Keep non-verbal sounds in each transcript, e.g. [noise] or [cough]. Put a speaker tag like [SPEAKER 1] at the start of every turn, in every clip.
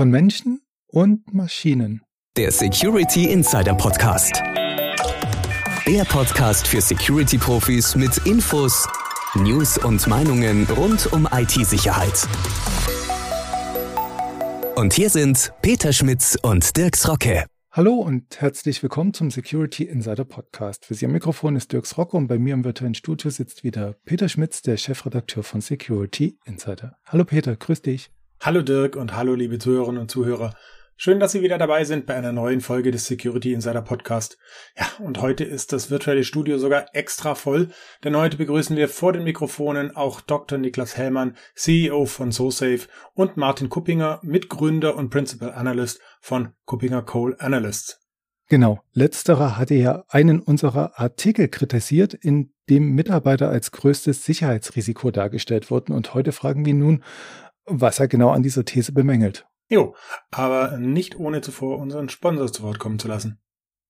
[SPEAKER 1] von Menschen und Maschinen.
[SPEAKER 2] Der Security Insider Podcast. Der Podcast für Security-Profis mit Infos, News und Meinungen rund um IT-Sicherheit. Und hier sind Peter Schmitz und Dirks Rocke.
[SPEAKER 1] Hallo und herzlich willkommen zum Security Insider Podcast. Für Sie am Mikrofon ist Dirks Rocke und bei mir im virtuellen Studio sitzt wieder Peter Schmitz, der Chefredakteur von Security Insider. Hallo Peter, grüß dich.
[SPEAKER 3] Hallo Dirk und hallo liebe Zuhörerinnen und Zuhörer. Schön, dass Sie wieder dabei sind bei einer neuen Folge des Security Insider Podcast. Ja, und heute ist das virtuelle Studio sogar extra voll, denn heute begrüßen wir vor den Mikrofonen auch Dr. Niklas Hellmann, CEO von SoSafe und Martin Kuppinger, Mitgründer und Principal Analyst von Kuppinger Coal Analysts.
[SPEAKER 1] Genau, letzterer hatte ja einen unserer Artikel kritisiert, in dem Mitarbeiter als größtes Sicherheitsrisiko dargestellt wurden. Und heute fragen wir nun, was er genau an dieser These bemängelt.
[SPEAKER 3] Jo, aber nicht ohne zuvor unseren Sponsor zu Wort kommen zu lassen.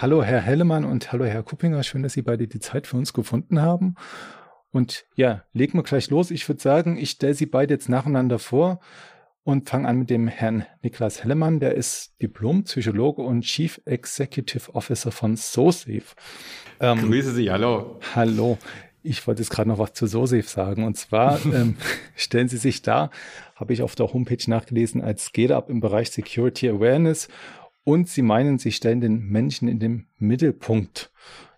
[SPEAKER 1] Hallo Herr Hellemann und hallo Herr Kuppinger, schön, dass Sie beide die Zeit für uns gefunden haben. Und ja, legen wir gleich los. Ich würde sagen, ich stelle Sie beide jetzt nacheinander vor und fange an mit dem Herrn Niklas Hellemann. Der ist Diplom-Psychologe und Chief Executive Officer von SoSafe.
[SPEAKER 4] Ähm, Grüße Sie, hallo.
[SPEAKER 1] Hallo. Ich wollte jetzt gerade noch was zu SoSafe sagen. Und zwar [laughs] ähm, stellen Sie sich da, habe ich auf der Homepage nachgelesen, als Scale-Up im Bereich Security Awareness und sie meinen, sie stellen den Menschen in den Mittelpunkt.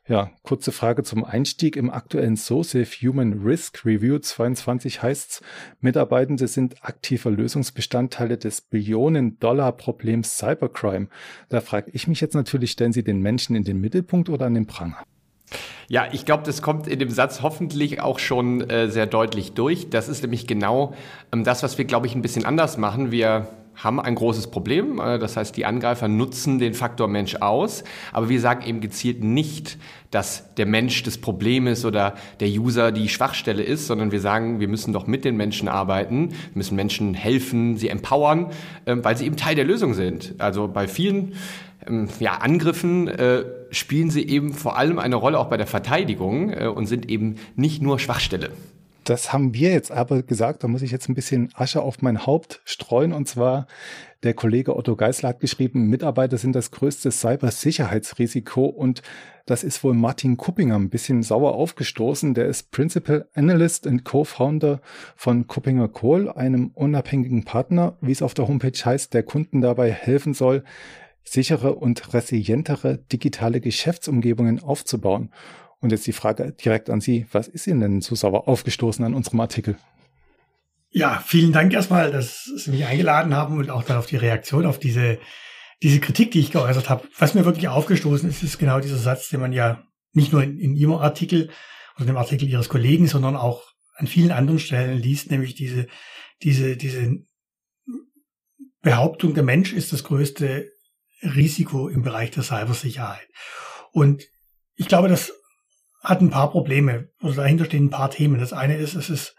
[SPEAKER 1] Ja, kurze Frage zum Einstieg. Im aktuellen SOSAFE Human Risk Review 22 heißt's, Mitarbeitende sind aktive Lösungsbestandteile des Billionen-Dollar-Problems Cybercrime. Da frage ich mich jetzt natürlich, stellen Sie den Menschen in den Mittelpunkt oder an den Pranger?
[SPEAKER 4] Ja, ich glaube, das kommt in dem Satz hoffentlich auch schon äh, sehr deutlich durch. Das ist nämlich genau ähm, das, was wir, glaube ich, ein bisschen anders machen. Wir haben ein großes Problem. Äh, das heißt, die Angreifer nutzen den Faktor Mensch aus. Aber wir sagen eben gezielt nicht, dass der Mensch das Problem ist oder der User die Schwachstelle ist, sondern wir sagen, wir müssen doch mit den Menschen arbeiten, müssen Menschen helfen, sie empowern, ähm, weil sie eben Teil der Lösung sind. Also bei vielen ähm, ja, Angriffen äh, spielen sie eben vor allem eine Rolle auch bei der Verteidigung äh, und sind eben nicht nur Schwachstelle.
[SPEAKER 1] Das haben wir jetzt aber gesagt, da muss ich jetzt ein bisschen Asche auf mein Haupt streuen. Und zwar, der Kollege Otto Geisler hat geschrieben, Mitarbeiter sind das größte Cybersicherheitsrisiko. Und das ist wohl Martin Kuppinger ein bisschen sauer aufgestoßen. Der ist Principal Analyst und Co-Founder von Kuppinger Kohl, einem unabhängigen Partner, wie es auf der Homepage heißt, der Kunden dabei helfen soll, sichere und resilientere digitale Geschäftsumgebungen aufzubauen. Und jetzt die Frage direkt an Sie. Was ist Ihnen denn so sauer aufgestoßen an unserem Artikel?
[SPEAKER 5] Ja, vielen Dank erstmal, dass Sie mich eingeladen haben und auch dann auf die Reaktion auf diese, diese Kritik, die ich geäußert habe. Was mir wirklich aufgestoßen ist, ist genau dieser Satz, den man ja nicht nur in, in Ihrem Artikel oder dem Artikel Ihres Kollegen, sondern auch an vielen anderen Stellen liest, nämlich diese, diese, diese Behauptung, der Mensch ist das größte Risiko im Bereich der Cybersicherheit. Und ich glaube, das hat ein paar Probleme. Also dahinter stehen ein paar Themen. Das eine ist, es ist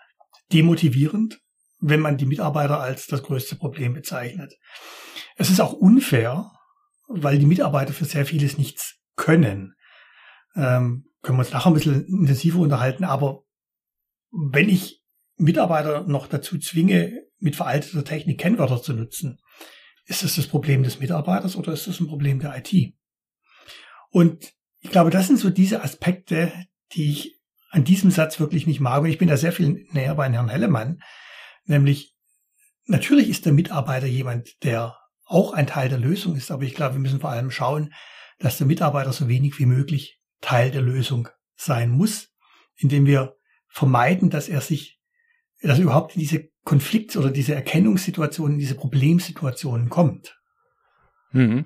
[SPEAKER 5] demotivierend, wenn man die Mitarbeiter als das größte Problem bezeichnet. Es ist auch unfair, weil die Mitarbeiter für sehr vieles nichts können. Ähm, können wir uns nachher ein bisschen intensiver unterhalten, aber wenn ich Mitarbeiter noch dazu zwinge, mit veralteter Technik Kennwörter zu nutzen, ist das das Problem des Mitarbeiters oder ist das ein Problem der IT? Und ich glaube, das sind so diese Aspekte, die ich an diesem Satz wirklich nicht mag. Und ich bin da sehr viel näher bei Herrn Hellemann. Nämlich, natürlich ist der Mitarbeiter jemand, der auch ein Teil der Lösung ist. Aber ich glaube, wir müssen vor allem schauen, dass der Mitarbeiter so wenig wie möglich Teil der Lösung sein muss, indem wir vermeiden, dass er sich, dass er überhaupt in diese Konflikt- oder diese Erkennungssituationen, diese Problemsituationen kommt.
[SPEAKER 1] Mhm.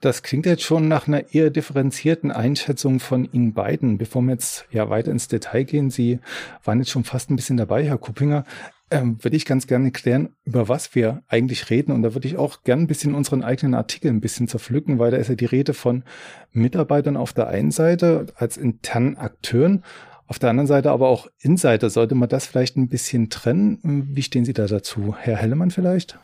[SPEAKER 1] Das klingt jetzt schon nach einer eher differenzierten Einschätzung von Ihnen beiden. Bevor wir jetzt ja weiter ins Detail gehen, Sie waren jetzt schon fast ein bisschen dabei, Herr Kuppinger. ähm, würde ich ganz gerne klären, über was wir eigentlich reden. Und da würde ich auch gerne ein bisschen unseren eigenen Artikel ein bisschen zerpflücken, weil da ist ja die Rede von Mitarbeitern auf der einen Seite als internen Akteuren, auf der anderen Seite aber auch Insider. Sollte man das vielleicht ein bisschen trennen? Wie stehen Sie da dazu? Herr Hellemann vielleicht?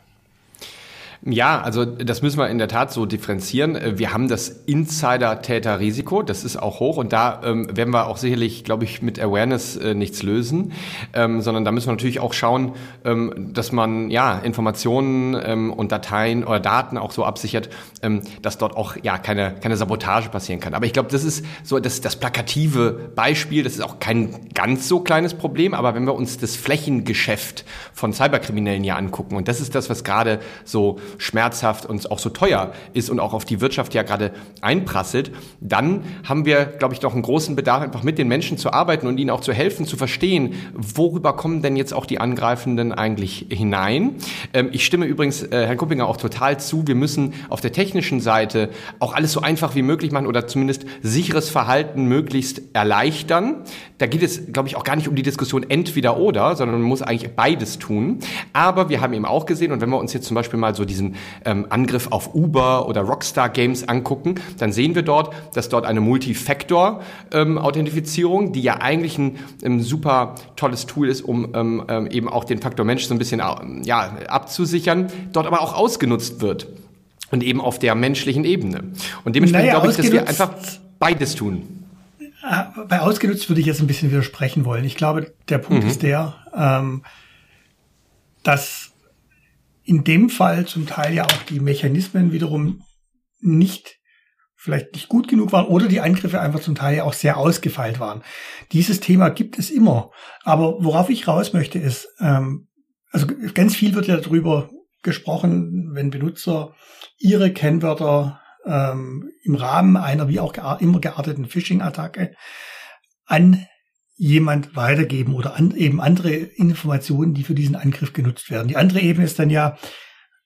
[SPEAKER 4] Ja, also das müssen wir in der Tat so differenzieren. Äh, wir haben das Insider-Täter-Risiko, das ist auch hoch und da ähm, werden wir auch sicherlich, glaube ich, mit Awareness äh, nichts lösen, ähm, sondern da müssen wir natürlich auch schauen, ähm, dass man ja Informationen ähm, und Dateien oder Daten auch so absichert, ähm, dass dort auch ja keine keine Sabotage passieren kann. Aber ich glaube, das ist so das das plakative Beispiel. Das ist auch kein ganz so kleines Problem, aber wenn wir uns das Flächengeschäft von Cyberkriminellen ja angucken und das ist das, was gerade so schmerzhaft und auch so teuer ist und auch auf die Wirtschaft ja gerade einprasselt, dann haben wir, glaube ich, doch einen großen Bedarf, einfach mit den Menschen zu arbeiten und ihnen auch zu helfen, zu verstehen, worüber kommen denn jetzt auch die Angreifenden eigentlich hinein. Ähm, ich stimme übrigens äh, Herrn Kuppinger auch total zu. Wir müssen auf der technischen Seite auch alles so einfach wie möglich machen oder zumindest sicheres Verhalten möglichst erleichtern. Da geht es, glaube ich, auch gar nicht um die Diskussion entweder oder, sondern man muss eigentlich beides tun. Aber wir haben eben auch gesehen, und wenn wir uns jetzt zum Beispiel mal so die diesen ähm, Angriff auf Uber oder Rockstar Games angucken, dann sehen wir dort, dass dort eine Multifactor-Authentifizierung, ähm, die ja eigentlich ein ähm, super tolles Tool ist, um ähm, ähm eben auch den Faktor Mensch so ein bisschen ja, abzusichern, dort aber auch ausgenutzt wird. Und eben auf der menschlichen Ebene. Und dementsprechend naja, glaube ich, dass wir einfach beides tun.
[SPEAKER 5] Äh, bei ausgenutzt würde ich jetzt ein bisschen widersprechen wollen. Ich glaube, der Punkt mhm. ist der, ähm, dass in dem Fall zum Teil ja auch die Mechanismen wiederum nicht vielleicht nicht gut genug waren oder die Angriffe einfach zum Teil ja auch sehr ausgefeilt waren. Dieses Thema gibt es immer. Aber worauf ich raus möchte ist, ähm, also ganz viel wird ja darüber gesprochen, wenn Benutzer ihre Kennwörter ähm, im Rahmen einer wie auch immer gearteten Phishing-Attacke an jemand weitergeben oder an, eben andere Informationen, die für diesen Angriff genutzt werden. Die andere Ebene ist dann ja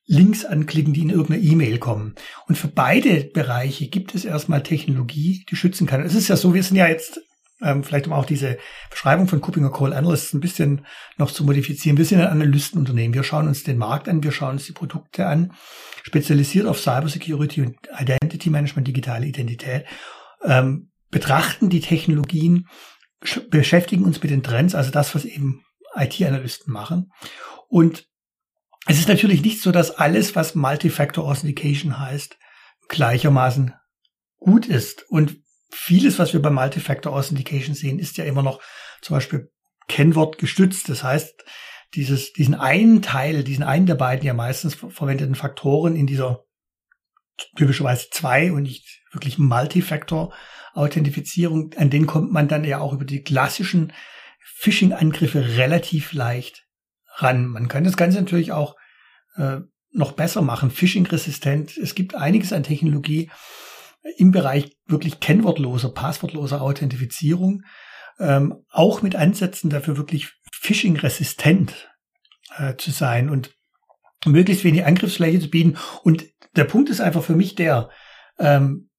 [SPEAKER 5] Links anklicken, die in irgendeiner E-Mail kommen. Und für beide Bereiche gibt es erstmal Technologie, die schützen kann. Es ist ja so, wir sind ja jetzt, ähm, vielleicht um auch diese Beschreibung von Kuppinger Call Analysts ein bisschen noch zu modifizieren. Wir sind ein Analystenunternehmen. Wir schauen uns den Markt an, wir schauen uns die Produkte an, spezialisiert auf Cybersecurity und Identity Management, digitale Identität, ähm, betrachten die Technologien beschäftigen uns mit den Trends, also das, was eben IT-Analysten machen. Und es ist natürlich nicht so, dass alles, was Multifactor Authentication heißt, gleichermaßen gut ist. Und vieles, was wir bei Multifactor Authentication sehen, ist ja immer noch zum Beispiel Kennwort gestützt. Das heißt, dieses, diesen einen Teil, diesen einen der beiden ja meistens verwendeten Faktoren in dieser typischerweise zwei und nicht wirklich Multifactor Authentifizierung, an den kommt man dann ja auch über die klassischen Phishing-Angriffe relativ leicht ran. Man kann das Ganze natürlich auch äh, noch besser machen, Phishing-resistent. Es gibt einiges an Technologie im Bereich wirklich kennwortloser, passwortloser Authentifizierung, ähm, auch mit Ansätzen dafür wirklich Phishing-resistent äh, zu sein und möglichst wenig Angriffsfläche zu bieten. Und der Punkt ist einfach für mich der, ähm,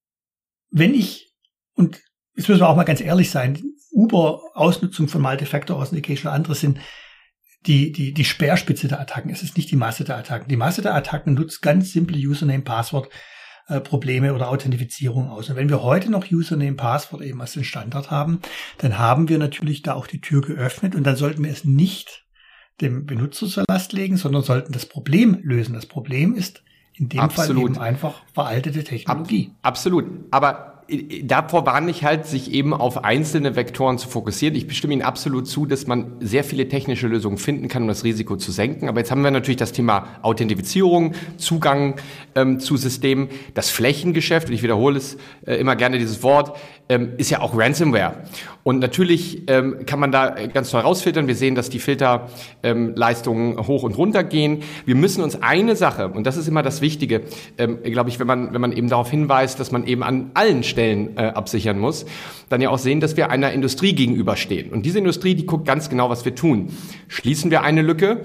[SPEAKER 5] wenn ich und jetzt müssen wir auch mal ganz ehrlich sein, Uber-Ausnutzung von Multifactor Authentication und andere sind die, die, die Speerspitze der Attacken. Es ist nicht die Masse der Attacken. Die Masse der Attacken nutzt ganz simple Username, Passwort, äh, Probleme oder Authentifizierung aus. Und wenn wir heute noch Username, Passwort eben als den Standard haben, dann haben wir natürlich da auch die Tür geöffnet und dann sollten wir es nicht dem Benutzer zur Last legen, sondern sollten das Problem lösen. Das Problem ist in dem Absolut. Fall eben einfach veraltete Technologie.
[SPEAKER 4] Ab, absolut. Aber davor warne ich halt, sich eben auf einzelne Vektoren zu fokussieren. Ich bestimme Ihnen absolut zu, dass man sehr viele technische Lösungen finden kann, um das Risiko zu senken. Aber jetzt haben wir natürlich das Thema Authentifizierung, Zugang ähm, zu Systemen, das Flächengeschäft, und ich wiederhole es äh, immer gerne dieses Wort, ähm, ist ja auch Ransomware. Und natürlich ähm, kann man da ganz toll rausfiltern. Wir sehen, dass die Filterleistungen ähm, hoch und runter gehen. Wir müssen uns eine Sache, und das ist immer das Wichtige, ähm, glaube ich, wenn man, wenn man eben darauf hinweist, dass man eben an allen Stellen äh, absichern muss, dann ja auch sehen, dass wir einer Industrie gegenüberstehen. Und diese Industrie, die guckt ganz genau, was wir tun. Schließen wir eine Lücke,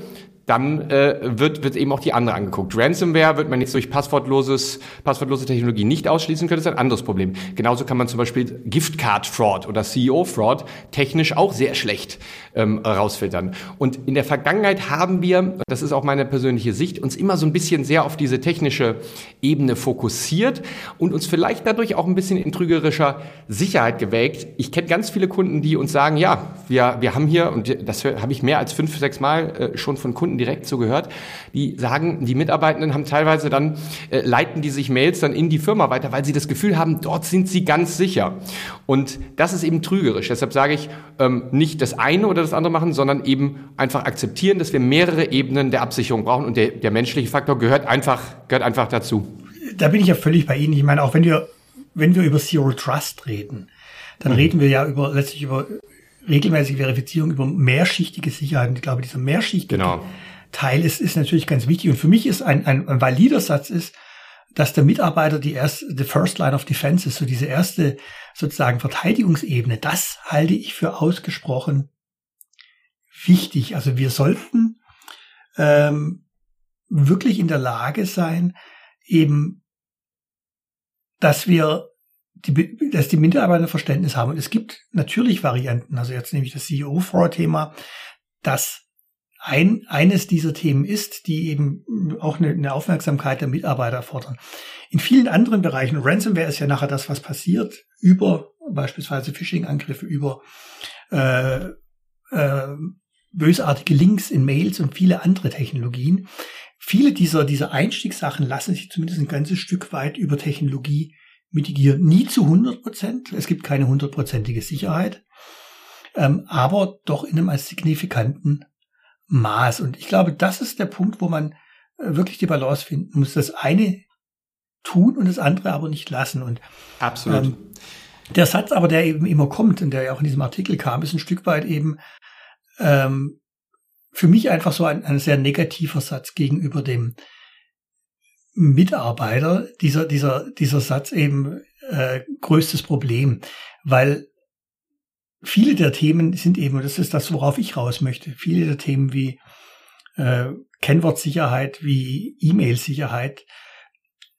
[SPEAKER 4] dann äh, wird, wird eben auch die andere angeguckt. Ransomware wird man jetzt durch passwortloses, passwortlose Technologie nicht ausschließen können, das ist ein anderes Problem. Genauso kann man zum Beispiel Giftcard-Fraud oder CEO-Fraud technisch auch sehr schlecht ähm, rausfiltern. Und in der Vergangenheit haben wir, das ist auch meine persönliche Sicht, uns immer so ein bisschen sehr auf diese technische Ebene fokussiert und uns vielleicht dadurch auch ein bisschen in trügerischer Sicherheit gewägt. Ich kenne ganz viele Kunden, die uns sagen, ja, wir, wir haben hier, und das habe ich mehr als fünf, sechs Mal äh, schon von Kunden direkt so gehört, die sagen, die Mitarbeitenden haben teilweise dann, äh, leiten die sich Mails dann in die Firma weiter, weil sie das Gefühl haben, dort sind sie ganz sicher. Und das ist eben trügerisch. Deshalb sage ich, ähm, nicht das eine oder das andere machen, sondern eben einfach akzeptieren, dass wir mehrere Ebenen der Absicherung brauchen und der, der menschliche Faktor gehört einfach, gehört einfach dazu.
[SPEAKER 5] Da bin ich ja völlig bei Ihnen. Ich meine, auch wenn wir, wenn wir über Zero Trust reden, dann mhm. reden wir ja über, letztlich über regelmäßige Verifizierung über mehrschichtige Sicherheit. Und ich glaube, dieser mehrschichtige genau. Teil ist, ist natürlich ganz wichtig. Und für mich ist ein, ein, ein valider Satz ist, dass der Mitarbeiter die erste, the first line of defense ist, so diese erste sozusagen Verteidigungsebene. Das halte ich für ausgesprochen wichtig. Also wir sollten ähm, wirklich in der Lage sein, eben, dass wir die, dass die Mitarbeiter Verständnis haben. Und es gibt natürlich Varianten. Also jetzt nehme ich das CEO-Thema, dass ein, eines dieser Themen ist, die eben auch eine, eine Aufmerksamkeit der Mitarbeiter fordern. In vielen anderen Bereichen, Ransomware ist ja nachher das, was passiert, über beispielsweise Phishing-Angriffe, über äh, äh, bösartige Links in Mails und viele andere Technologien. Viele dieser, dieser Einstiegssachen lassen sich zumindest ein ganzes Stück weit über Technologie mitigieren. Nie zu 100 Prozent. Es gibt keine hundertprozentige Sicherheit, ähm, aber doch in einem als signifikanten Maß. Und ich glaube, das ist der Punkt, wo man äh, wirklich die Balance finden muss. Das eine tun und das andere aber nicht lassen. Und
[SPEAKER 4] absolut. Ähm,
[SPEAKER 5] der Satz aber, der eben immer kommt und der ja auch in diesem Artikel kam, ist ein Stück weit eben ähm, für mich einfach so ein, ein sehr negativer Satz gegenüber dem Mitarbeiter. Dieser dieser dieser Satz eben äh, größtes Problem, weil viele der Themen sind eben, und das ist das, worauf ich raus möchte, viele der Themen wie äh, Kennwortsicherheit, wie E-Mail-Sicherheit,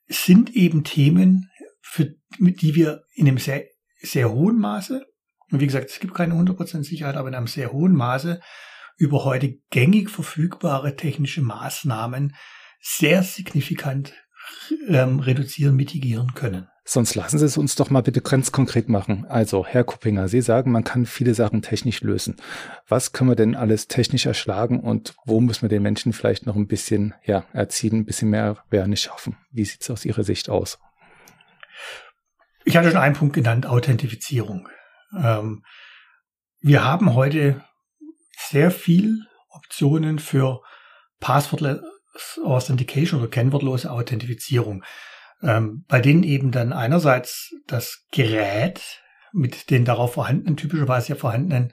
[SPEAKER 5] sind eben Themen, für die wir in einem sehr, sehr hohen Maße, und wie gesagt, es gibt keine 100% Sicherheit, aber in einem sehr hohen Maße über heute gängig verfügbare technische Maßnahmen sehr signifikant ähm, reduzieren, mitigieren können.
[SPEAKER 1] Sonst lassen Sie es uns doch mal bitte ganz konkret machen. Also, Herr Kuppinger, Sie sagen, man kann viele Sachen technisch lösen. Was können wir denn alles technisch erschlagen und wo müssen wir den Menschen vielleicht noch ein bisschen ja, erziehen, ein bisschen mehr Awareness schaffen? Wie sieht es aus Ihrer Sicht aus?
[SPEAKER 5] Ich hatte schon einen Punkt genannt, Authentifizierung. Ähm, wir haben heute sehr viel Optionen für Passwortless Authentication oder kennwortlose Authentifizierung ähm, bei denen eben dann einerseits das Gerät mit den darauf vorhandenen, typischerweise ja vorhandenen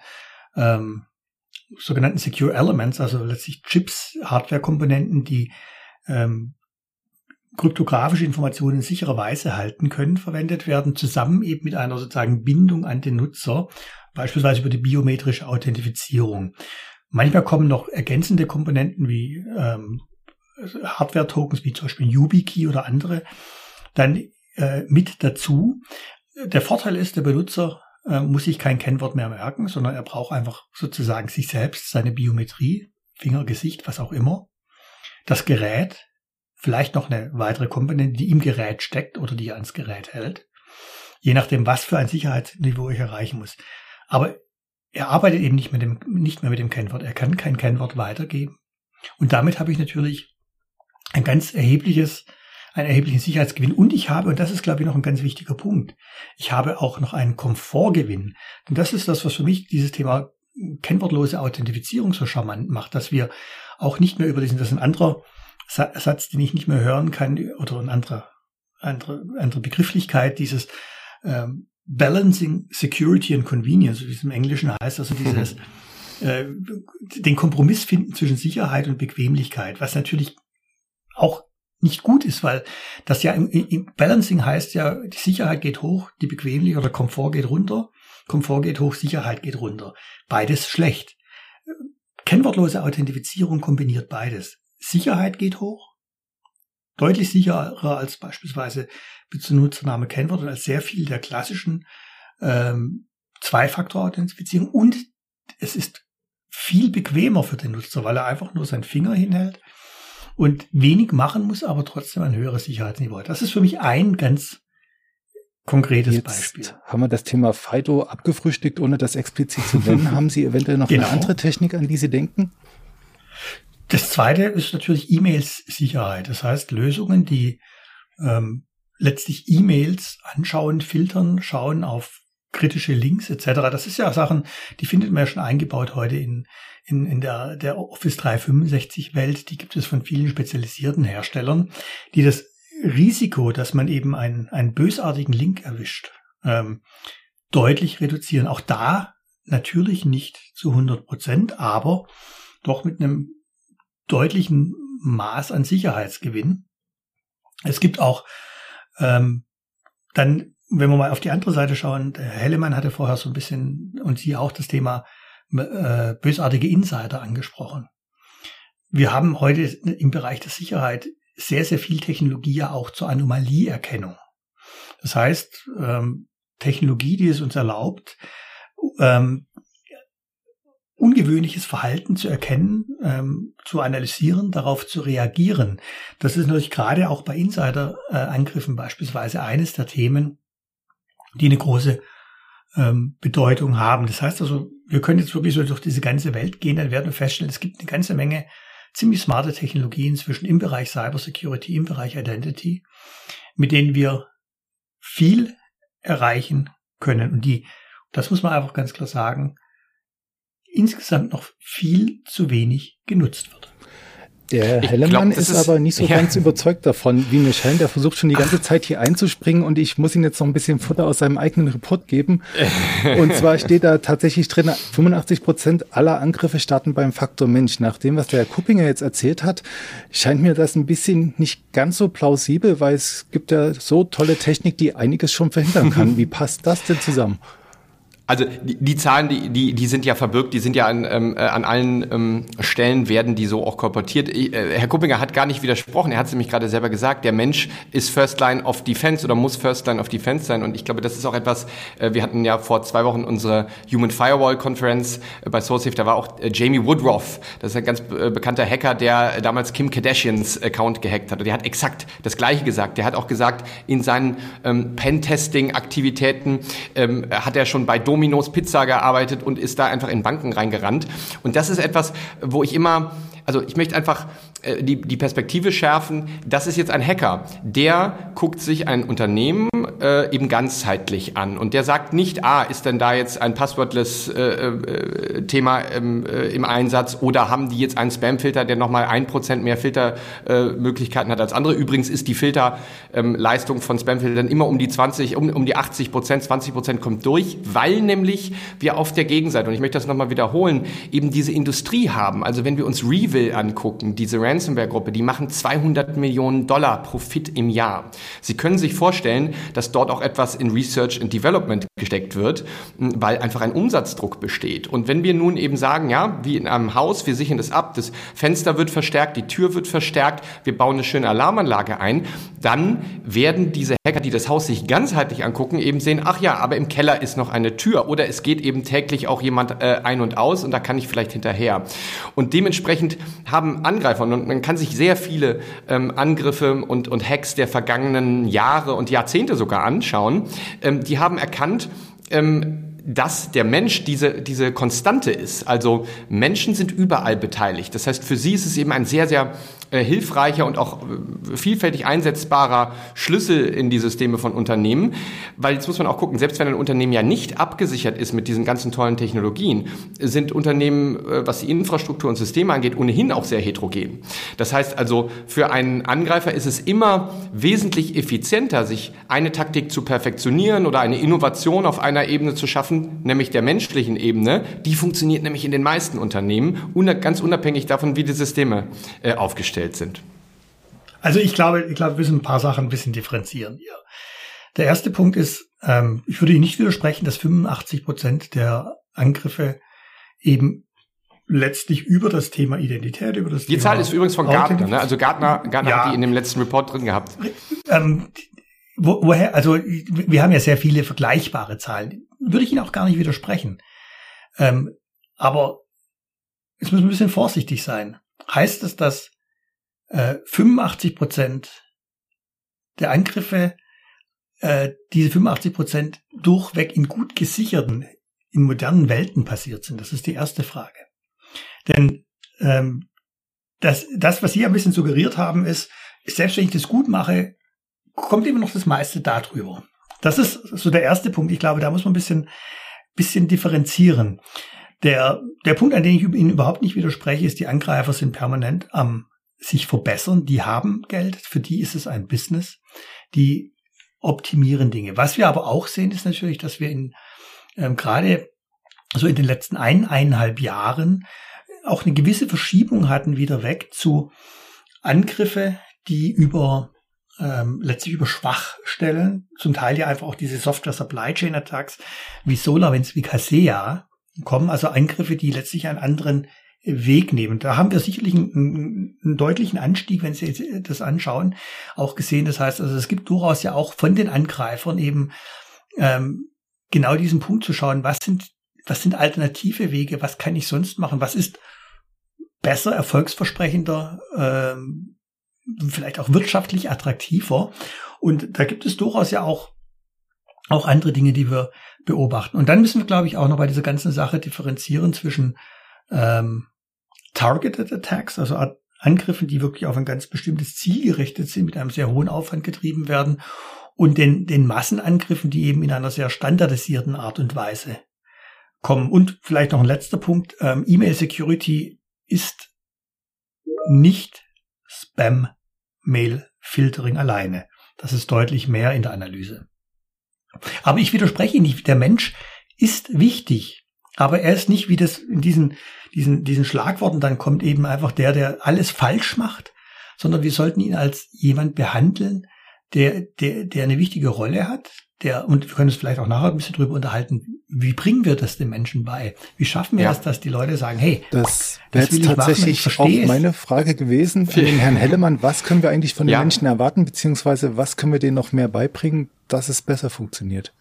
[SPEAKER 5] ähm, sogenannten Secure Elements, also letztlich Chips, Hardware-Komponenten, die ähm, kryptografische Informationen in sicherer Weise halten können, verwendet werden, zusammen eben mit einer sozusagen Bindung an den Nutzer, beispielsweise über die biometrische Authentifizierung. Manchmal kommen noch ergänzende Komponenten wie ähm, Hardware-Tokens wie zum Beispiel YubiKey oder andere dann äh, mit dazu. Der Vorteil ist, der Benutzer äh, muss sich kein Kennwort mehr merken, sondern er braucht einfach sozusagen sich selbst, seine Biometrie, Finger, Gesicht, was auch immer. Das Gerät, vielleicht noch eine weitere Komponente, die im Gerät steckt oder die er ans Gerät hält. Je nachdem, was für ein Sicherheitsniveau ich erreichen muss. Aber er arbeitet eben nicht, mit dem, nicht mehr mit dem Kennwort. Er kann kein Kennwort weitergeben. Und damit habe ich natürlich ein ganz erhebliches, einen erheblichen Sicherheitsgewinn. Und ich habe, und das ist, glaube ich, noch ein ganz wichtiger Punkt, ich habe auch noch einen Komfortgewinn. Und das ist das, was für mich dieses Thema kennwortlose Authentifizierung so charmant macht, dass wir auch nicht mehr über diesen, das ist ein anderer Satz, den ich nicht mehr hören kann, oder ein anderer, andere, andere Begrifflichkeit, dieses ähm, Balancing Security and Convenience, wie es im Englischen heißt, also dieses, äh, den Kompromiss finden zwischen Sicherheit und Bequemlichkeit, was natürlich auch nicht gut ist, weil das ja im, im Balancing heißt ja, die Sicherheit geht hoch, die Bequemlichkeit oder Komfort geht runter, Komfort geht hoch, Sicherheit geht runter. Beides schlecht. Kennwortlose Authentifizierung kombiniert beides. Sicherheit geht hoch, deutlich sicherer als beispielsweise Benutzername Kennwort und als sehr viel der klassischen ähm, Zwei-Faktor-Authentifizierung und es ist viel bequemer für den Nutzer, weil er einfach nur seinen Finger hinhält und wenig machen muss, aber trotzdem ein höheres Sicherheitsniveau. Das ist für mich ein ganz konkretes
[SPEAKER 1] Jetzt
[SPEAKER 5] Beispiel.
[SPEAKER 1] Haben wir das Thema FIDO abgefrühstückt, ohne das explizit zu nennen? [laughs] haben Sie eventuell noch genau. eine andere Technik, an die Sie denken?
[SPEAKER 5] Das zweite ist natürlich E-Mails-Sicherheit. Das heißt, Lösungen, die ähm, letztlich E-Mails anschauen, filtern, schauen auf kritische Links etc. Das ist ja Sachen, die findet man ja schon eingebaut heute in, in, in der, der Office 365 Welt. Die gibt es von vielen spezialisierten Herstellern, die das Risiko, dass man eben einen, einen bösartigen Link erwischt, ähm, deutlich reduzieren. Auch da natürlich nicht zu 100 Prozent, aber doch mit einem deutlichen Maß an Sicherheitsgewinn. Es gibt auch ähm, dann, wenn wir mal auf die andere Seite schauen, der Hellemann hatte vorher so ein bisschen und Sie auch das Thema äh, bösartige Insider angesprochen. Wir haben heute im Bereich der Sicherheit sehr, sehr viel Technologie ja auch zur Anomalieerkennung. Das heißt, ähm, Technologie, die es uns erlaubt, ähm, ungewöhnliches Verhalten zu erkennen, ähm, zu analysieren, darauf zu reagieren. Das ist natürlich gerade auch bei Insider-Angriffen beispielsweise eines der Themen, die eine große ähm, Bedeutung haben. Das heißt also, wir können jetzt wirklich so durch diese ganze Welt gehen, dann werden wir feststellen, es gibt eine ganze Menge ziemlich smarte Technologien inzwischen im Bereich Cybersecurity, im Bereich Identity, mit denen wir viel erreichen können. Und die, das muss man einfach ganz klar sagen, insgesamt noch viel zu wenig genutzt wird.
[SPEAKER 1] Der Hellemann ist, ist, aber nicht so [laughs] ja. ganz überzeugt davon, wie mir scheint. Er versucht schon die ganze Zeit hier einzuspringen und ich muss ihm jetzt noch ein bisschen Futter aus seinem eigenen Report geben. [laughs] und zwar steht da tatsächlich drin, 85 Prozent aller Angriffe starten beim Faktor Mensch. Nach dem, was der Herr Kuppinger jetzt erzählt hat, scheint mir das ein bisschen nicht ganz so plausibel, weil es gibt ja so tolle Technik, die einiges schon verhindern kann. [laughs] Wie passt das denn zusammen?
[SPEAKER 4] Also die, die Zahlen, die, die, die sind ja verbirgt, die sind ja an, ähm, äh, an allen ähm, Stellen, werden die so auch kolportiert. Äh, Herr Kuppinger hat gar nicht widersprochen, er hat es nämlich gerade selber gesagt, der Mensch ist First Line of Defense oder muss First Line of Defense sein. Und ich glaube, das ist auch etwas, äh, wir hatten ja vor zwei Wochen unsere Human Firewall Conference äh, bei SourceSafe, da war auch äh, Jamie Woodruff, das ist ein ganz äh, bekannter Hacker, der damals Kim Kardashians Account gehackt hat. Und der hat exakt das Gleiche gesagt. Der hat auch gesagt, in seinen ähm, Pentesting-Aktivitäten ähm, hat er schon bei Dom Domino's Pizza gearbeitet und ist da einfach in Banken reingerannt. Und das ist etwas, wo ich immer, also ich möchte einfach die, die Perspektive schärfen. Das ist jetzt ein Hacker, der guckt sich ein Unternehmen äh, eben ganzheitlich an und der sagt nicht, ah, ist denn da jetzt ein passwortless äh, äh, Thema ähm, äh, im Einsatz oder haben die jetzt einen Spamfilter, der nochmal ein Prozent mehr Filtermöglichkeiten hat als andere. Übrigens ist die Filterleistung ähm, von Spamfiltern immer um die 20, um, um die 80 Prozent, 20 Prozent kommt durch, weil nämlich wir auf der Gegenseite, und ich möchte das nochmal wiederholen, eben diese Industrie haben. Also wenn wir uns Revil angucken, diese Ransomware-Gruppe, die machen 200 Millionen Dollar Profit im Jahr. Sie können sich vorstellen, dass dort auch etwas in Research and Development gesteckt wird, weil einfach ein Umsatzdruck besteht. Und wenn wir nun eben sagen, ja, wie in einem Haus, wir sichern das ab, das Fenster wird verstärkt, die Tür wird verstärkt, wir bauen eine schöne Alarmanlage ein, dann werden diese Hacker, die das Haus sich ganzheitlich angucken, eben sehen, ach ja, aber im Keller ist noch eine Tür oder es geht eben täglich auch jemand äh, ein und aus und da kann ich vielleicht hinterher. Und dementsprechend haben Angreifer, und man kann sich sehr viele ähm, Angriffe und, und Hacks der vergangenen Jahre und Jahrzehnte sogar anschauen, ähm, die haben erkannt, ähm, dass der Mensch diese, diese Konstante ist. Also Menschen sind überall beteiligt. Das heißt, für sie ist es eben ein sehr, sehr hilfreicher und auch äh, vielfältig einsetzbarer Schlüssel in die Systeme von Unternehmen. Weil jetzt muss man auch gucken, selbst wenn ein Unternehmen ja nicht abgesichert ist mit diesen ganzen tollen Technologien, sind Unternehmen, äh, was die Infrastruktur und Systeme angeht, ohnehin auch sehr heterogen. Das heißt also, für einen Angreifer ist es immer wesentlich effizienter, sich eine Taktik zu perfektionieren oder eine Innovation auf einer Ebene zu schaffen, nämlich der menschlichen Ebene. Die funktioniert nämlich in den meisten Unternehmen, ganz unabhängig davon, wie die Systeme aufgestellt aufgestellt sind?
[SPEAKER 5] Also ich glaube, ich glaube, wir müssen ein paar Sachen ein bisschen differenzieren hier. Der erste Punkt ist, ähm, ich würde Ihnen nicht widersprechen, dass 85 Prozent der Angriffe eben letztlich über das Thema Identität, über das
[SPEAKER 4] die
[SPEAKER 5] Thema
[SPEAKER 4] Zahl ist übrigens von Gartner, ne? Also Gartner, Gartner ja. hat die in dem letzten Report drin gehabt.
[SPEAKER 5] Ähm, wo, woher, also wir haben ja sehr viele vergleichbare Zahlen. Würde ich Ihnen auch gar nicht widersprechen. Ähm, aber es muss ein bisschen vorsichtig sein. Heißt es, dass äh, 85 Prozent der Angriffe, äh, diese 85 Prozent durchweg in gut gesicherten, in modernen Welten passiert sind? Das ist die erste Frage. Denn ähm, das, das, was Sie ein bisschen suggeriert haben, ist, ist selbst wenn ich das gut mache, kommt immer noch das meiste darüber. Das ist so der erste Punkt. Ich glaube, da muss man ein bisschen, bisschen differenzieren. Der, der Punkt, an den ich Ihnen überhaupt nicht widerspreche, ist, die Angreifer sind permanent am sich verbessern. Die haben Geld. Für die ist es ein Business. Die optimieren Dinge. Was wir aber auch sehen, ist natürlich, dass wir in, ähm, gerade so in den letzten ein, eineinhalb Jahren auch eine gewisse Verschiebung hatten wieder weg zu Angriffe, die über ähm, letztlich über Schwachstellen, zum Teil ja einfach auch diese Software Supply Chain Attacks wie SolarWinds, wie Kaseya kommen, also Angriffe, die letztlich einen anderen Weg nehmen. Da haben wir sicherlich einen, einen, deutlichen Anstieg, wenn Sie das anschauen, auch gesehen. Das heißt, also es gibt durchaus ja auch von den Angreifern eben ähm, genau diesen Punkt zu schauen, was sind, was sind alternative Wege, was kann ich sonst machen, was ist besser, erfolgsversprechender, ähm, vielleicht auch wirtschaftlich attraktiver. Und da gibt es durchaus ja auch, auch andere Dinge, die wir beobachten. Und dann müssen wir, glaube ich, auch noch bei dieser ganzen Sache differenzieren zwischen ähm, Targeted Attacks, also Angriffen, die wirklich auf ein ganz bestimmtes Ziel gerichtet sind, mit einem sehr hohen Aufwand getrieben werden, und den, den Massenangriffen, die eben in einer sehr standardisierten Art und Weise kommen. Und vielleicht noch ein letzter Punkt. Ähm, E-Mail Security ist nicht Spam Mail Filtering alleine. Das ist deutlich mehr in der Analyse. Aber ich widerspreche nicht. Der Mensch ist wichtig. Aber er ist nicht wie das in diesen, diesen, diesen Schlagworten dann kommt eben einfach der, der alles falsch macht, sondern wir sollten ihn als jemand behandeln, der, der, der eine wichtige Rolle hat, der, und wir können uns vielleicht auch nachher ein bisschen drüber unterhalten, wie bringen wir das den Menschen bei? Wie schaffen wir ja. das, dass die Leute sagen, hey,
[SPEAKER 1] das wäre jetzt tatsächlich auch meine Frage gewesen an den Herrn Hellemann, was können wir eigentlich von den ja. Menschen erwarten, beziehungsweise was können wir denen noch mehr beibringen, dass es besser funktioniert?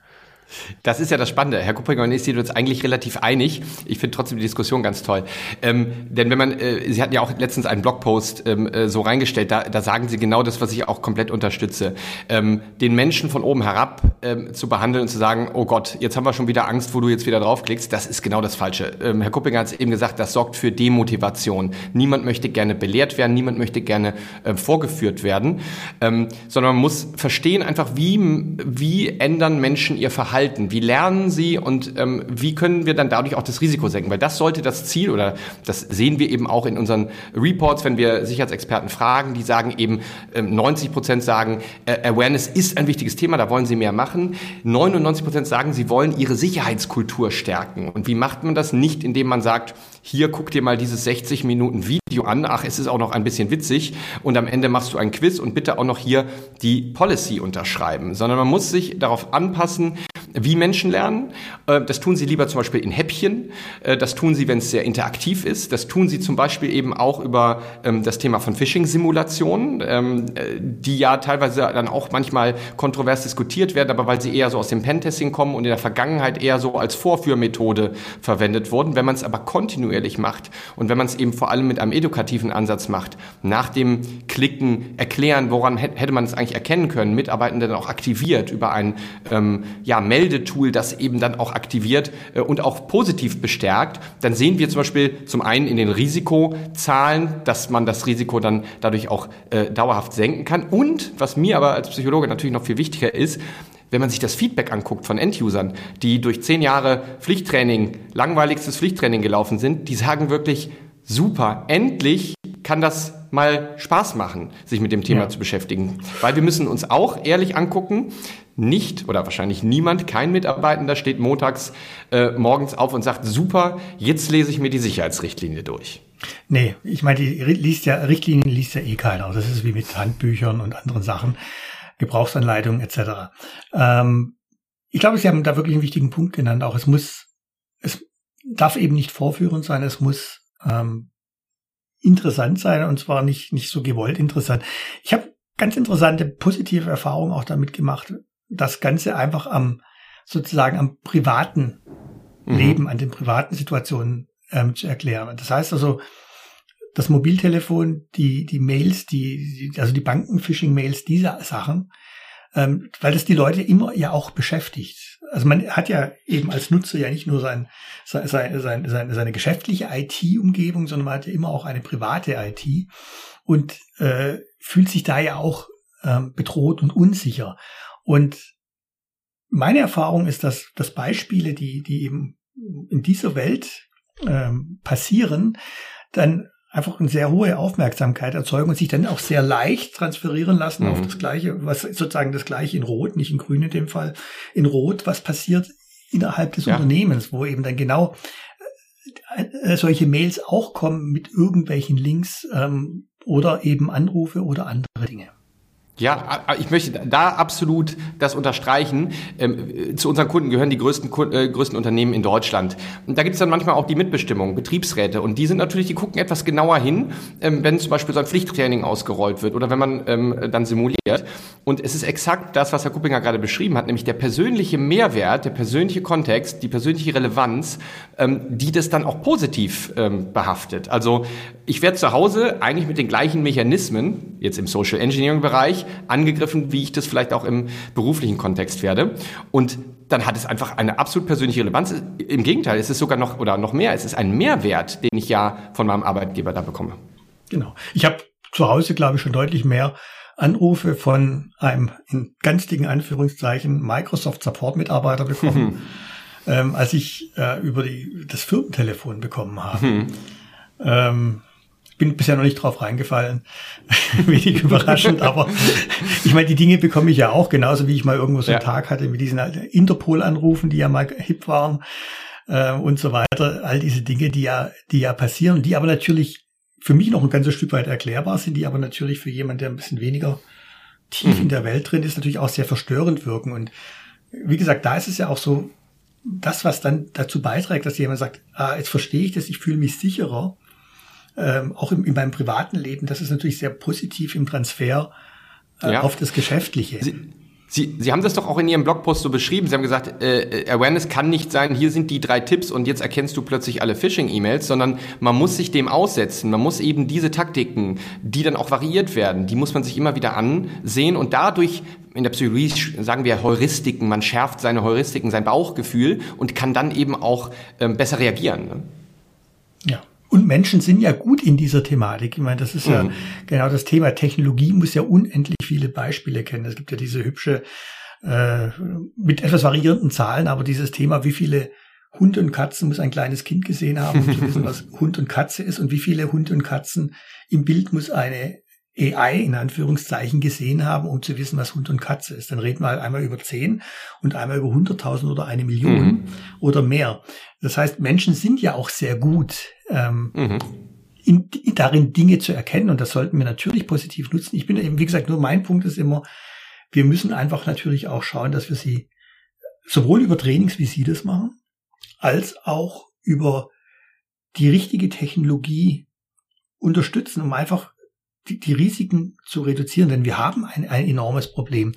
[SPEAKER 4] Das ist ja das Spannende. Herr Kuppinger und ich sind uns eigentlich relativ einig. Ich finde trotzdem die Diskussion ganz toll. Ähm, denn wenn man, äh, Sie hatten ja auch letztens einen Blogpost ähm, äh, so reingestellt, da, da sagen Sie genau das, was ich auch komplett unterstütze. Ähm, den Menschen von oben herab ähm, zu behandeln und zu sagen, oh Gott, jetzt haben wir schon wieder Angst, wo du jetzt wieder draufklickst, das ist genau das Falsche. Ähm, Herr Kuppinger hat es eben gesagt, das sorgt für Demotivation. Niemand möchte gerne belehrt werden, niemand möchte gerne äh, vorgeführt werden, ähm, sondern man muss verstehen einfach, wie, wie ändern Menschen ihr Verhalten Verhalten? Wie lernen sie und ähm, wie können wir dann dadurch auch das Risiko senken? Weil das sollte das Ziel oder das sehen wir eben auch in unseren Reports, wenn wir Sicherheitsexperten fragen, die sagen eben, ähm, 90 Prozent sagen, äh, Awareness ist ein wichtiges Thema, da wollen sie mehr machen. 99 Prozent sagen, sie wollen ihre Sicherheitskultur stärken. Und wie macht man das? Nicht, indem man sagt, hier guck dir mal dieses 60 Minuten Video an, ach, es ist auch noch ein bisschen witzig und am Ende machst du ein Quiz und bitte auch noch hier die Policy unterschreiben, sondern man muss sich darauf anpassen, wie Menschen lernen. Äh, das tun sie lieber zum Beispiel in Häppchen. Äh, das tun sie, wenn es sehr interaktiv ist. Das tun sie zum Beispiel eben auch über ähm, das Thema von Phishing-Simulationen, ähm, äh, die ja teilweise dann auch manchmal kontrovers diskutiert werden, aber weil sie eher so aus dem Pentesting kommen und in der Vergangenheit eher so als Vorführmethode verwendet wurden. Wenn man es aber kontinuierlich macht und wenn man es eben vor allem mit einem edukativen Ansatz macht, nach dem Klicken erklären, woran hätte man es eigentlich erkennen können, Mitarbeitende dann auch aktiviert über ein ähm, ja, Meld Meldetool das eben dann auch aktiviert äh, und auch positiv bestärkt, dann sehen wir zum Beispiel zum einen in den Risikozahlen, dass man das Risiko dann dadurch auch äh, dauerhaft senken kann. Und was mir aber als Psychologe natürlich noch viel wichtiger ist, wenn man sich das Feedback anguckt von Endusern, die durch zehn Jahre Pflichttraining, langweiligstes Pflichttraining gelaufen sind, die sagen wirklich, super, endlich kann das mal Spaß machen, sich mit dem Thema ja. zu beschäftigen. Weil wir müssen uns auch ehrlich angucken, nicht oder wahrscheinlich niemand, kein Mitarbeitender steht montags äh, morgens auf und sagt, super, jetzt lese ich mir die Sicherheitsrichtlinie durch.
[SPEAKER 5] Nee, ich meine, die liest ja, Richtlinien liest ja eh keiner. Das ist wie mit Handbüchern und anderen Sachen, Gebrauchsanleitungen etc. Ähm, ich glaube, Sie haben da wirklich einen wichtigen Punkt genannt. Auch es muss, es darf eben nicht vorführend sein, es muss ähm, interessant sein und zwar nicht, nicht so gewollt interessant. Ich habe ganz interessante positive Erfahrungen auch damit gemacht, das Ganze einfach am sozusagen am privaten mhm. Leben, an den privaten Situationen ähm, zu erklären. Das heißt also, das Mobiltelefon, die, die Mails, die, also die Banken-Phishing-Mails, diese Sachen, ähm, weil das die Leute immer ja auch beschäftigt. Also man hat ja eben als Nutzer ja nicht nur sein, sein, sein, sein, seine geschäftliche IT-Umgebung, sondern man hat ja immer auch eine private IT und äh, fühlt sich da ja auch ähm, bedroht und unsicher. Und meine Erfahrung ist, dass, dass Beispiele, die, die eben in dieser Welt ähm, passieren, dann einfach eine sehr hohe Aufmerksamkeit erzeugen und sich dann auch sehr leicht transferieren lassen mhm. auf das Gleiche, was sozusagen das Gleiche in Rot, nicht in Grün in dem Fall, in Rot, was passiert innerhalb des ja. Unternehmens, wo eben dann genau äh, äh, solche Mails auch kommen mit irgendwelchen Links ähm, oder eben Anrufe oder andere Dinge.
[SPEAKER 4] Ja, ich möchte da absolut das unterstreichen. Ähm, zu unseren Kunden gehören die größten, äh, größten Unternehmen in Deutschland. Und da gibt es dann manchmal auch die Mitbestimmung, Betriebsräte. Und die sind natürlich, die gucken etwas genauer hin, ähm, wenn zum Beispiel so ein Pflichttraining ausgerollt wird oder wenn man ähm, dann simuliert. Und es ist exakt das, was Herr Kuppinger gerade beschrieben hat, nämlich der persönliche Mehrwert, der persönliche Kontext, die persönliche Relevanz, die das dann auch positiv behaftet. Also ich werde zu Hause eigentlich mit den gleichen Mechanismen, jetzt im Social Engineering Bereich, angegriffen, wie ich das vielleicht auch im beruflichen Kontext werde. Und dann hat es einfach eine absolut persönliche Relevanz. Im Gegenteil, es ist sogar noch oder noch mehr, es ist ein Mehrwert, den ich ja von meinem Arbeitgeber da bekomme.
[SPEAKER 5] Genau. Ich habe zu Hause, glaube ich, schon deutlich mehr Anrufe von einem in ganz dicken Anführungszeichen Microsoft Support Mitarbeiter bekommen, mhm. ähm, als ich äh, über die, das Firmentelefon bekommen habe. Mhm. Ähm, bin bisher noch nicht drauf reingefallen. [laughs] Wenig überraschend, aber ich meine, die Dinge bekomme ich ja auch, genauso wie ich mal irgendwo so einen ja. Tag hatte mit diesen Interpol-Anrufen, die ja mal hip waren äh, und so weiter. All diese Dinge, die ja, die ja passieren, die aber natürlich für mich noch ein ganzes Stück weit erklärbar sind, die aber natürlich für jemanden, der ein bisschen weniger tief mhm. in der Welt drin ist, natürlich auch sehr verstörend wirken. Und wie gesagt, da ist es ja auch so, das, was dann dazu beiträgt, dass jemand sagt, ah, jetzt verstehe ich das, ich fühle mich sicherer, ähm, auch in, in meinem privaten Leben, das ist natürlich sehr positiv im Transfer äh, ja. auf das Geschäftliche.
[SPEAKER 4] Sie Sie, Sie haben das doch auch in Ihrem Blogpost so beschrieben. Sie haben gesagt, äh, Awareness kann nicht sein, hier sind die drei Tipps und jetzt erkennst du plötzlich alle Phishing-E-Mails, sondern man muss sich dem aussetzen. Man muss eben diese Taktiken, die dann auch variiert werden, die muss man sich immer wieder ansehen und dadurch in der Psychologie sagen wir Heuristiken, man schärft seine Heuristiken, sein Bauchgefühl und kann dann eben auch ähm, besser reagieren. Ne?
[SPEAKER 5] Und Menschen sind ja gut in dieser Thematik. Ich meine, das ist mhm. ja genau das Thema. Technologie muss ja unendlich viele Beispiele kennen. Es gibt ja diese hübsche, äh, mit etwas variierenden Zahlen, aber dieses Thema, wie viele Hunde und Katzen muss ein kleines Kind gesehen haben, um zu wissen, was [laughs] Hund und Katze ist und wie viele Hunde und Katzen im Bild muss eine AI in Anführungszeichen gesehen haben, um zu wissen, was Hund und Katze ist. Dann reden wir halt einmal über zehn und einmal über 100.000 oder eine Million mhm. oder mehr. Das heißt, Menschen sind ja auch sehr gut ähm, mhm. in, in, darin, Dinge zu erkennen und das sollten wir natürlich positiv nutzen. Ich bin eben, wie gesagt, nur mein Punkt ist immer, wir müssen einfach natürlich auch schauen, dass wir sie sowohl über Trainings, wie Sie das machen, als auch über die richtige Technologie unterstützen, um einfach die, die Risiken zu reduzieren, denn wir haben ein, ein enormes Problem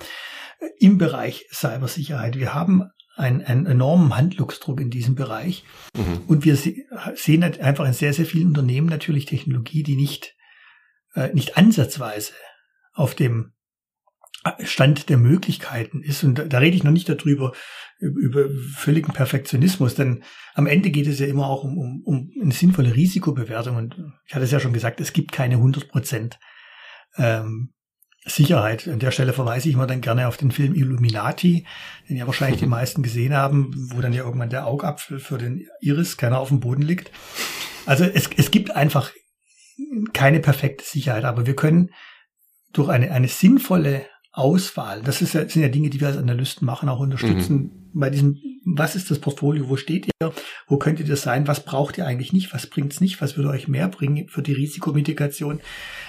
[SPEAKER 5] im Bereich Cybersicherheit. Wir haben einen, einen enormen Handlungsdruck in diesem Bereich. Mhm. Und wir sehen einfach in sehr, sehr vielen Unternehmen natürlich Technologie, die nicht, äh, nicht ansatzweise auf dem Stand der Möglichkeiten ist. Und da, da rede ich noch nicht darüber, über, über völligen Perfektionismus, denn am Ende geht es ja immer auch um, um, um eine sinnvolle Risikobewertung. Und ich hatte es ja schon gesagt, es gibt keine 100 Prozent ähm, Sicherheit. An der Stelle verweise ich mal dann gerne auf den Film Illuminati, den ja wahrscheinlich die meisten gesehen haben, wo dann ja irgendwann der Augapfel für den Iris keiner auf dem Boden liegt. Also es, es gibt einfach keine perfekte Sicherheit, aber wir können durch eine, eine sinnvolle Auswahl. Das ist ja, sind ja Dinge, die wir als Analysten machen, auch unterstützen. Mhm. Bei diesem, was ist das Portfolio, wo steht ihr, wo könnte das sein, was braucht ihr eigentlich nicht, was bringt's nicht, was würde euch mehr bringen für die Risikomitigation.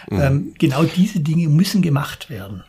[SPEAKER 5] Mhm. Ähm, genau diese Dinge müssen gemacht werden.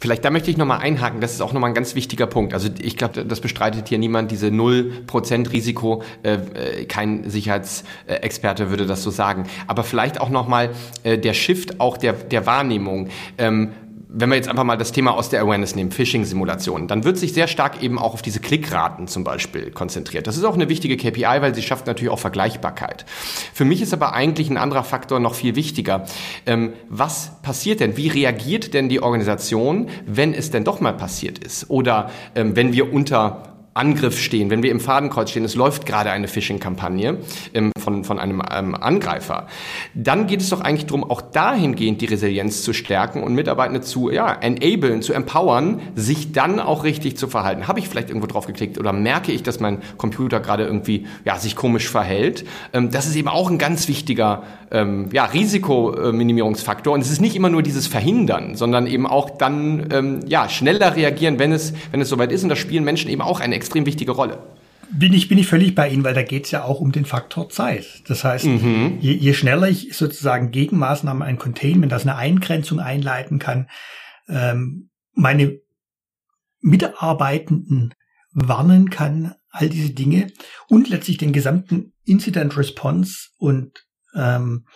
[SPEAKER 4] Vielleicht da möchte ich nochmal einhaken, das ist auch nochmal ein ganz wichtiger Punkt. Also ich glaube, das bestreitet hier niemand, diese 0% Risiko, äh, äh, kein Sicherheitsexperte würde das so sagen. Aber vielleicht auch nochmal äh, der Shift auch der, der Wahrnehmung. Ähm, wenn wir jetzt einfach mal das Thema aus der Awareness nehmen, Phishing-Simulationen, dann wird sich sehr stark eben auch auf diese Klickraten zum Beispiel konzentriert. Das ist auch eine wichtige KPI, weil sie schafft natürlich auch Vergleichbarkeit. Für mich ist aber eigentlich ein anderer Faktor noch viel wichtiger. Ähm, was passiert denn? Wie reagiert denn die Organisation, wenn es denn doch mal passiert ist? Oder ähm, wenn wir unter Angriff stehen, wenn wir im Fadenkreuz stehen, es läuft gerade eine Phishing-Kampagne ähm, von, von einem ähm, Angreifer, dann geht es doch eigentlich darum, auch dahingehend die Resilienz zu stärken und Mitarbeitende zu ja, enablen, zu empowern, sich dann auch richtig zu verhalten. Habe ich vielleicht irgendwo drauf geklickt oder merke ich, dass mein Computer gerade irgendwie ja, sich komisch verhält? Ähm, das ist eben auch ein ganz wichtiger ähm, ja, Risikominimierungsfaktor. Und es ist nicht immer nur dieses Verhindern, sondern eben auch dann ähm, ja, schneller reagieren, wenn es, wenn es soweit ist. Und da spielen Menschen eben auch eine extrem wichtige Rolle.
[SPEAKER 5] Bin ich, bin ich völlig bei Ihnen, weil da geht es ja auch um den Faktor Zeit. Das heißt, mhm. je, je schneller ich sozusagen Gegenmaßnahmen, ein Containment, das eine Eingrenzung einleiten kann, ähm, meine Mitarbeitenden warnen kann, all diese Dinge und letztlich den gesamten Incident Response und ähm,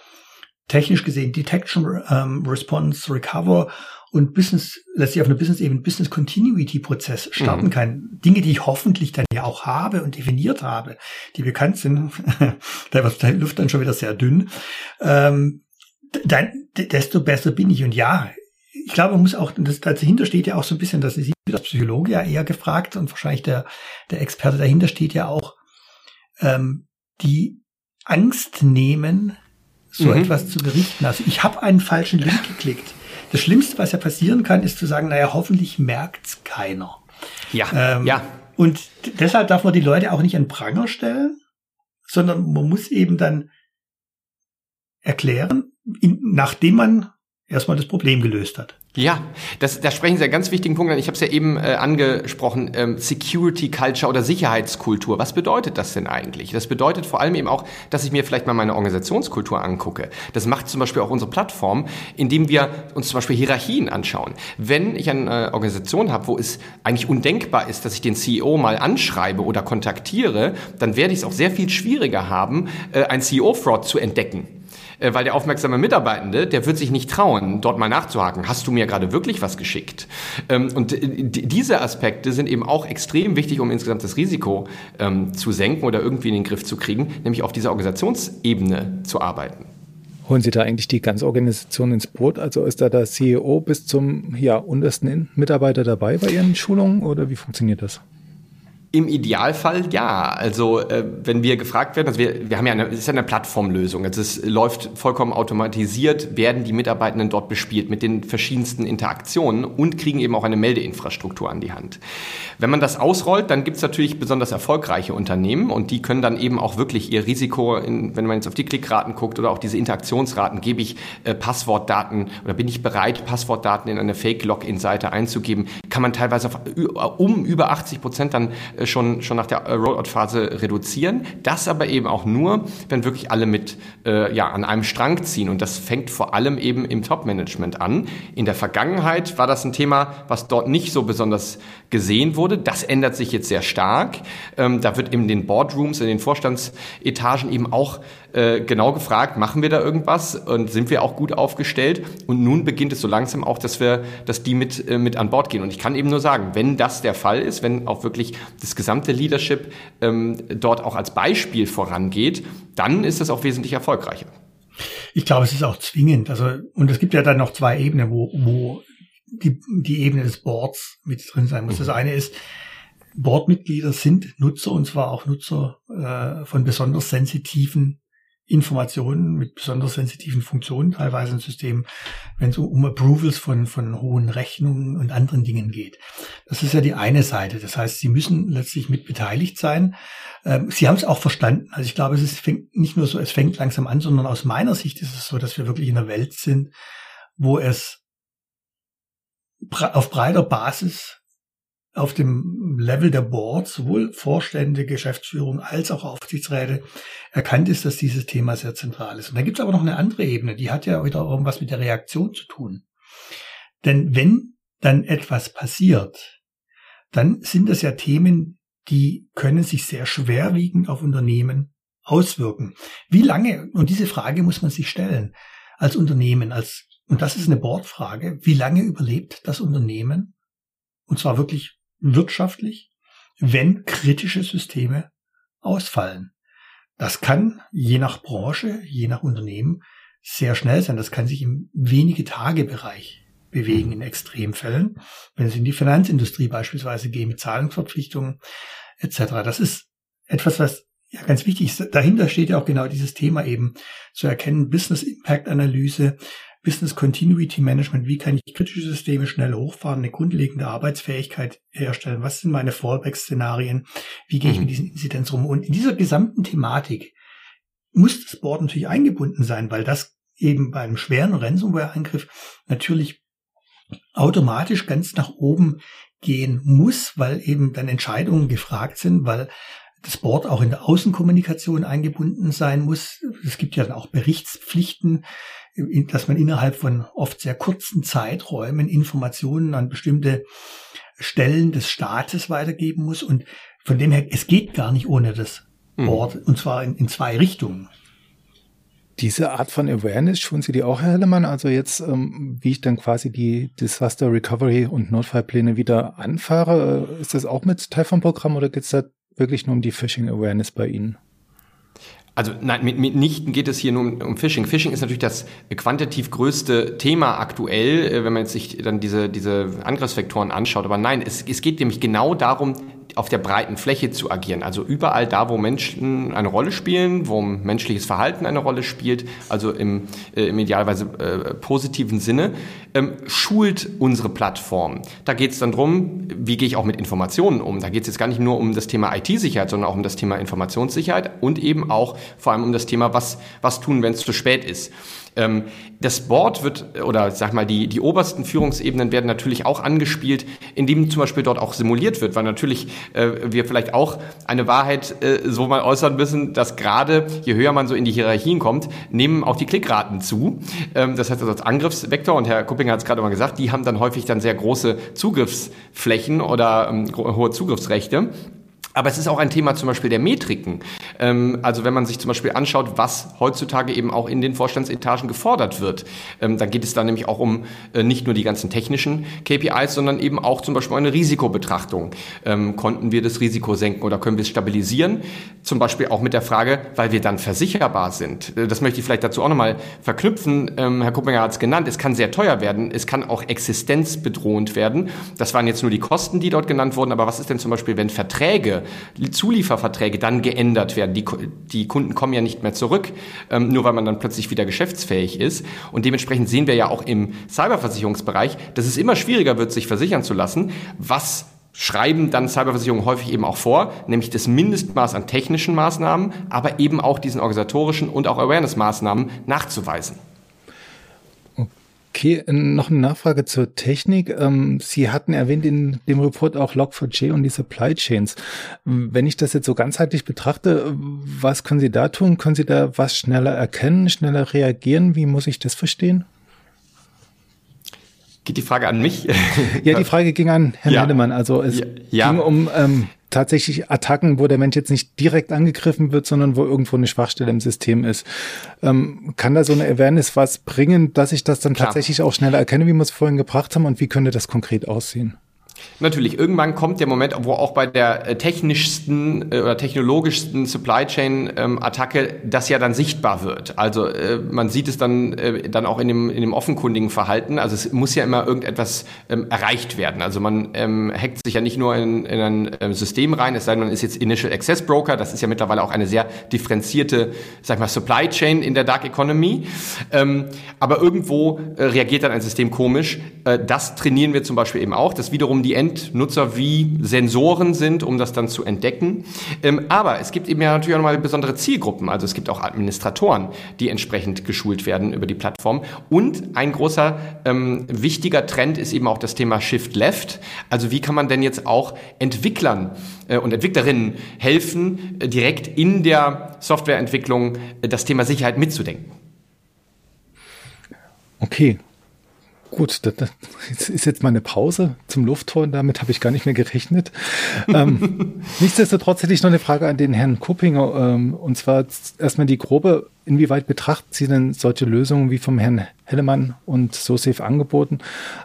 [SPEAKER 5] technisch gesehen Detection, ähm, Response, Recover und Business, letztlich auf einer Business-Ebene Business Continuity-Prozess starten mhm. kann. Dinge, die ich hoffentlich dann ja auch habe und definiert habe, die bekannt sind, [laughs] da wird die Luft dann schon wieder sehr dünn, ähm, dann, desto besser bin ich. Und ja, ich glaube, man muss auch, das, dahinter steht ja auch so ein bisschen, das ist als Psychologe ja eher gefragt und wahrscheinlich der, der Experte dahinter steht ja auch, ähm, die Angst nehmen, so mhm. etwas zu berichten. Also ich habe einen falschen Link geklickt. Das Schlimmste, was ja passieren kann, ist zu sagen, naja, hoffentlich merkt's keiner.
[SPEAKER 4] Ja, ähm, ja.
[SPEAKER 5] Und deshalb darf man die Leute auch nicht an Pranger stellen, sondern man muss eben dann erklären, in, nachdem man erstmal das Problem gelöst hat.
[SPEAKER 4] Ja, das, da sprechen Sie einen ganz wichtigen Punkt an. Ich habe es ja eben äh, angesprochen, ähm, Security Culture oder Sicherheitskultur. Was bedeutet das denn eigentlich? Das bedeutet vor allem eben auch, dass ich mir vielleicht mal meine Organisationskultur angucke. Das macht zum Beispiel auch unsere Plattform, indem wir uns zum Beispiel Hierarchien anschauen. Wenn ich eine Organisation habe, wo es eigentlich undenkbar ist, dass ich den CEO mal anschreibe oder kontaktiere, dann werde ich es auch sehr viel schwieriger haben, äh, ein CEO-Fraud zu entdecken. Äh, weil der aufmerksame Mitarbeitende, der wird sich nicht trauen, dort mal nachzuhaken. Hast du mir gerade wirklich was geschickt? Ähm, und diese Aspekte sind eben auch extrem wichtig, um insgesamt das Risiko ähm, zu senken oder irgendwie in den Griff zu kriegen, nämlich auf dieser Organisationsebene zu arbeiten.
[SPEAKER 1] Holen Sie da eigentlich die ganze Organisation ins Boot? Also ist da der CEO bis zum ja, untersten Mitarbeiter dabei bei Ihren Schulungen oder wie funktioniert das?
[SPEAKER 4] Im Idealfall ja. Also äh, wenn wir gefragt werden, also wir, wir haben ja eine, es ist ja eine Plattformlösung. Also es läuft vollkommen automatisiert, werden die Mitarbeitenden dort bespielt mit den verschiedensten Interaktionen und kriegen eben auch eine Meldeinfrastruktur an die Hand. Wenn man das ausrollt, dann gibt es natürlich besonders erfolgreiche Unternehmen und die können dann eben auch wirklich ihr Risiko, in, wenn man jetzt auf die Klickraten guckt oder auch diese Interaktionsraten, gebe ich äh, Passwortdaten oder bin ich bereit, Passwortdaten in eine Fake-Login-Seite einzugeben, kann man teilweise auf, um über 80 Prozent dann äh, schon, schon nach der äh, Rollout-Phase reduzieren. Das aber eben auch nur, wenn wirklich alle mit äh, ja, an einem Strang ziehen. Und das fängt vor allem eben im Top-Management an. In der Vergangenheit war das ein Thema, was dort nicht so besonders gesehen wurde. Das ändert sich jetzt sehr stark. Ähm, da wird in den Boardrooms, in den Vorstandsetagen eben auch äh, genau gefragt, machen wir da irgendwas und sind wir auch gut aufgestellt? Und nun beginnt es so langsam auch, dass wir, dass die mit, äh, mit an Bord gehen. Und ich kann eben nur sagen, wenn das der Fall ist, wenn auch wirklich das gesamte Leadership ähm, dort auch als Beispiel vorangeht, dann ist das auch wesentlich erfolgreicher.
[SPEAKER 5] Ich glaube, es ist auch zwingend. Also, und es gibt ja dann noch zwei Ebenen, wo, wo die, die Ebene des Boards mit drin sein muss. Das mhm. eine ist, Boardmitglieder sind Nutzer und zwar auch Nutzer äh, von besonders sensitiven Informationen mit besonders sensitiven Funktionen, teilweise im System, wenn es um Approvals von, von hohen Rechnungen und anderen Dingen geht. Das ist ja die eine Seite. Das heißt, Sie müssen letztlich mit beteiligt sein. Ähm, Sie haben es auch verstanden. Also ich glaube, es ist, fängt nicht nur so, es fängt langsam an, sondern aus meiner Sicht ist es so, dass wir wirklich in einer Welt sind, wo es auf breiter Basis auf dem Level der Boards, sowohl Vorstände, Geschäftsführung als auch Aufsichtsräte, erkannt ist, dass dieses Thema sehr zentral ist. Und da gibt es aber noch eine andere Ebene, die hat ja wieder irgendwas mit der Reaktion zu tun. Denn wenn dann etwas passiert, dann sind das ja Themen, die können sich sehr schwerwiegend auf Unternehmen auswirken. Wie lange, und diese Frage muss man sich stellen, als Unternehmen, als, und das ist eine Bordfrage, wie lange überlebt das Unternehmen? Und zwar wirklich wirtschaftlich, wenn kritische Systeme ausfallen. Das kann je nach Branche, je nach Unternehmen sehr schnell sein. Das kann sich im wenige Tage Bereich bewegen in Extremfällen, wenn es in die Finanzindustrie beispielsweise geht mit Zahlungsverpflichtungen etc. Das ist etwas, was ja ganz wichtig ist. Dahinter steht ja auch genau dieses Thema eben zu erkennen, Business Impact Analyse, Business Continuity Management, wie kann ich kritische Systeme schnell hochfahren, eine grundlegende Arbeitsfähigkeit herstellen, was sind meine Fallback-Szenarien, wie gehe ich mhm. mit diesen Inzidenz um. Und in dieser gesamten Thematik muss das Board natürlich eingebunden sein, weil das eben bei einem schweren Ransomware-Angriff natürlich automatisch ganz nach oben gehen muss, weil eben dann Entscheidungen gefragt sind, weil das Board auch in der Außenkommunikation eingebunden sein muss. Es gibt ja dann auch Berichtspflichten, dass man innerhalb von oft sehr kurzen Zeiträumen Informationen an bestimmte Stellen des Staates weitergeben muss. Und von dem her, es geht gar nicht ohne das hm. Board, mhm. und zwar in, in zwei Richtungen.
[SPEAKER 1] Diese Art von Awareness, schulen Sie die auch, Herr Hellemann? Also jetzt, ähm, wie ich dann quasi die Disaster Recovery und Notfallpläne wieder anfahre, äh, ist das auch mit Teil vom Programm oder geht es da wirklich nur um die Phishing Awareness bei Ihnen?
[SPEAKER 4] Also nein, mit, mitnichten geht es hier nur um, um Phishing. Phishing ist natürlich das quantitativ größte Thema aktuell, äh, wenn man jetzt sich dann diese, diese Angriffsvektoren anschaut. Aber nein, es, es geht nämlich genau darum, auf der breiten Fläche zu agieren. Also überall da, wo Menschen eine Rolle spielen, wo menschliches Verhalten eine Rolle spielt, also im, äh, im idealweise äh, positiven Sinne, ähm, schult unsere Plattform. Da geht es dann drum, wie gehe ich auch mit Informationen um. Da geht es jetzt gar nicht nur um das Thema IT-Sicherheit, sondern auch um das Thema Informationssicherheit und eben auch vor allem um das Thema, was, was tun, wenn es zu spät ist. Ähm, das Board wird, oder sag mal, die, die obersten Führungsebenen werden natürlich auch angespielt, indem zum Beispiel dort auch simuliert wird, weil natürlich äh, wir vielleicht auch eine Wahrheit äh, so mal äußern müssen, dass gerade je höher man so in die Hierarchien kommt, nehmen auch die Klickraten zu. Ähm, das heißt also als Angriffsvektor, und Herr Kuppinger hat es gerade mal gesagt, die haben dann häufig dann sehr große Zugriffsflächen oder ähm, hohe Zugriffsrechte. Aber es ist auch ein Thema zum Beispiel der Metriken. Ähm, also wenn man sich zum Beispiel anschaut, was heutzutage eben auch in den Vorstandsetagen gefordert wird, ähm, dann geht es da nämlich auch um äh, nicht nur die ganzen technischen KPIs, sondern eben auch zum Beispiel eine Risikobetrachtung. Ähm, konnten wir das Risiko senken oder können wir es stabilisieren? Zum Beispiel auch mit der Frage, weil wir dann versicherbar sind. Äh, das möchte ich vielleicht dazu auch nochmal verknüpfen. Herr Kuppinger hat es genannt. Es kann sehr teuer werden. Es kann auch existenzbedrohend werden. Das waren jetzt nur die Kosten, die dort genannt wurden. Aber was ist denn zum Beispiel, wenn Verträge Zulieferverträge dann geändert werden. Die, die Kunden kommen ja nicht mehr zurück, ähm, nur weil man dann plötzlich wieder geschäftsfähig ist. Und dementsprechend sehen wir ja auch im Cyberversicherungsbereich, dass es immer schwieriger wird, sich versichern zu lassen. Was schreiben dann Cyberversicherungen häufig eben auch vor, nämlich das Mindestmaß an technischen Maßnahmen, aber eben auch diesen organisatorischen und auch Awareness-Maßnahmen nachzuweisen.
[SPEAKER 1] Okay, noch eine Nachfrage zur Technik. Ähm, Sie hatten erwähnt in dem Report auch Log4j und die Supply Chains. Wenn ich das jetzt so ganzheitlich betrachte, was können Sie da tun? Können Sie da was schneller erkennen, schneller reagieren? Wie muss ich das verstehen?
[SPEAKER 4] Geht die Frage an mich?
[SPEAKER 1] Ja, die Frage ging an Herrn ja. Hennemann. Also es ja. ging um ähm, tatsächlich Attacken, wo der Mensch jetzt nicht direkt angegriffen wird, sondern wo irgendwo eine Schwachstelle im System ist. Ähm, kann da so eine Awareness was bringen, dass ich das dann Klar. tatsächlich auch schneller erkenne, wie wir es vorhin gebracht haben und wie könnte das konkret aussehen?
[SPEAKER 4] Natürlich, irgendwann kommt der Moment, wo auch bei der äh, technischsten äh, oder technologischsten Supply Chain ähm, Attacke das ja dann sichtbar wird. Also äh, man sieht es dann, dann auch in dem, in dem offenkundigen Verhalten. Also es muss ja immer irgendetwas ähm, erreicht werden. Also man ähm, hackt sich ja nicht nur in, in ein System rein, es sei denn, man ist jetzt Initial Access Broker. Das ist ja mittlerweile auch eine sehr differenzierte, sag ich mal, Supply Chain in der Dark Economy. Aber irgendwo reagiert dann ein System komisch. Das trainieren wir zum Beispiel eben auch, dass wiederum die die Endnutzer wie Sensoren sind, um das dann zu entdecken. Ähm, aber es gibt eben ja natürlich auch nochmal besondere Zielgruppen. Also es gibt auch Administratoren, die entsprechend geschult werden über die Plattform. Und ein großer ähm, wichtiger Trend ist eben auch das Thema Shift Left. Also wie kann man denn jetzt auch Entwicklern äh, und Entwicklerinnen helfen, äh, direkt in der Softwareentwicklung äh, das Thema Sicherheit mitzudenken?
[SPEAKER 1] Okay, Gut, das, das ist jetzt meine Pause zum Luftholen, damit habe ich gar nicht mehr gerechnet. ähm, [laughs] nichtsdestotrotz hätte ich noch eine Frage an den Herrn Kuppinger, ähm, und zwar erstmal die grobe, inwieweit betrachten Sie denn solche Lösungen wie vom Herrn Hellemann und SoSafe angeboten,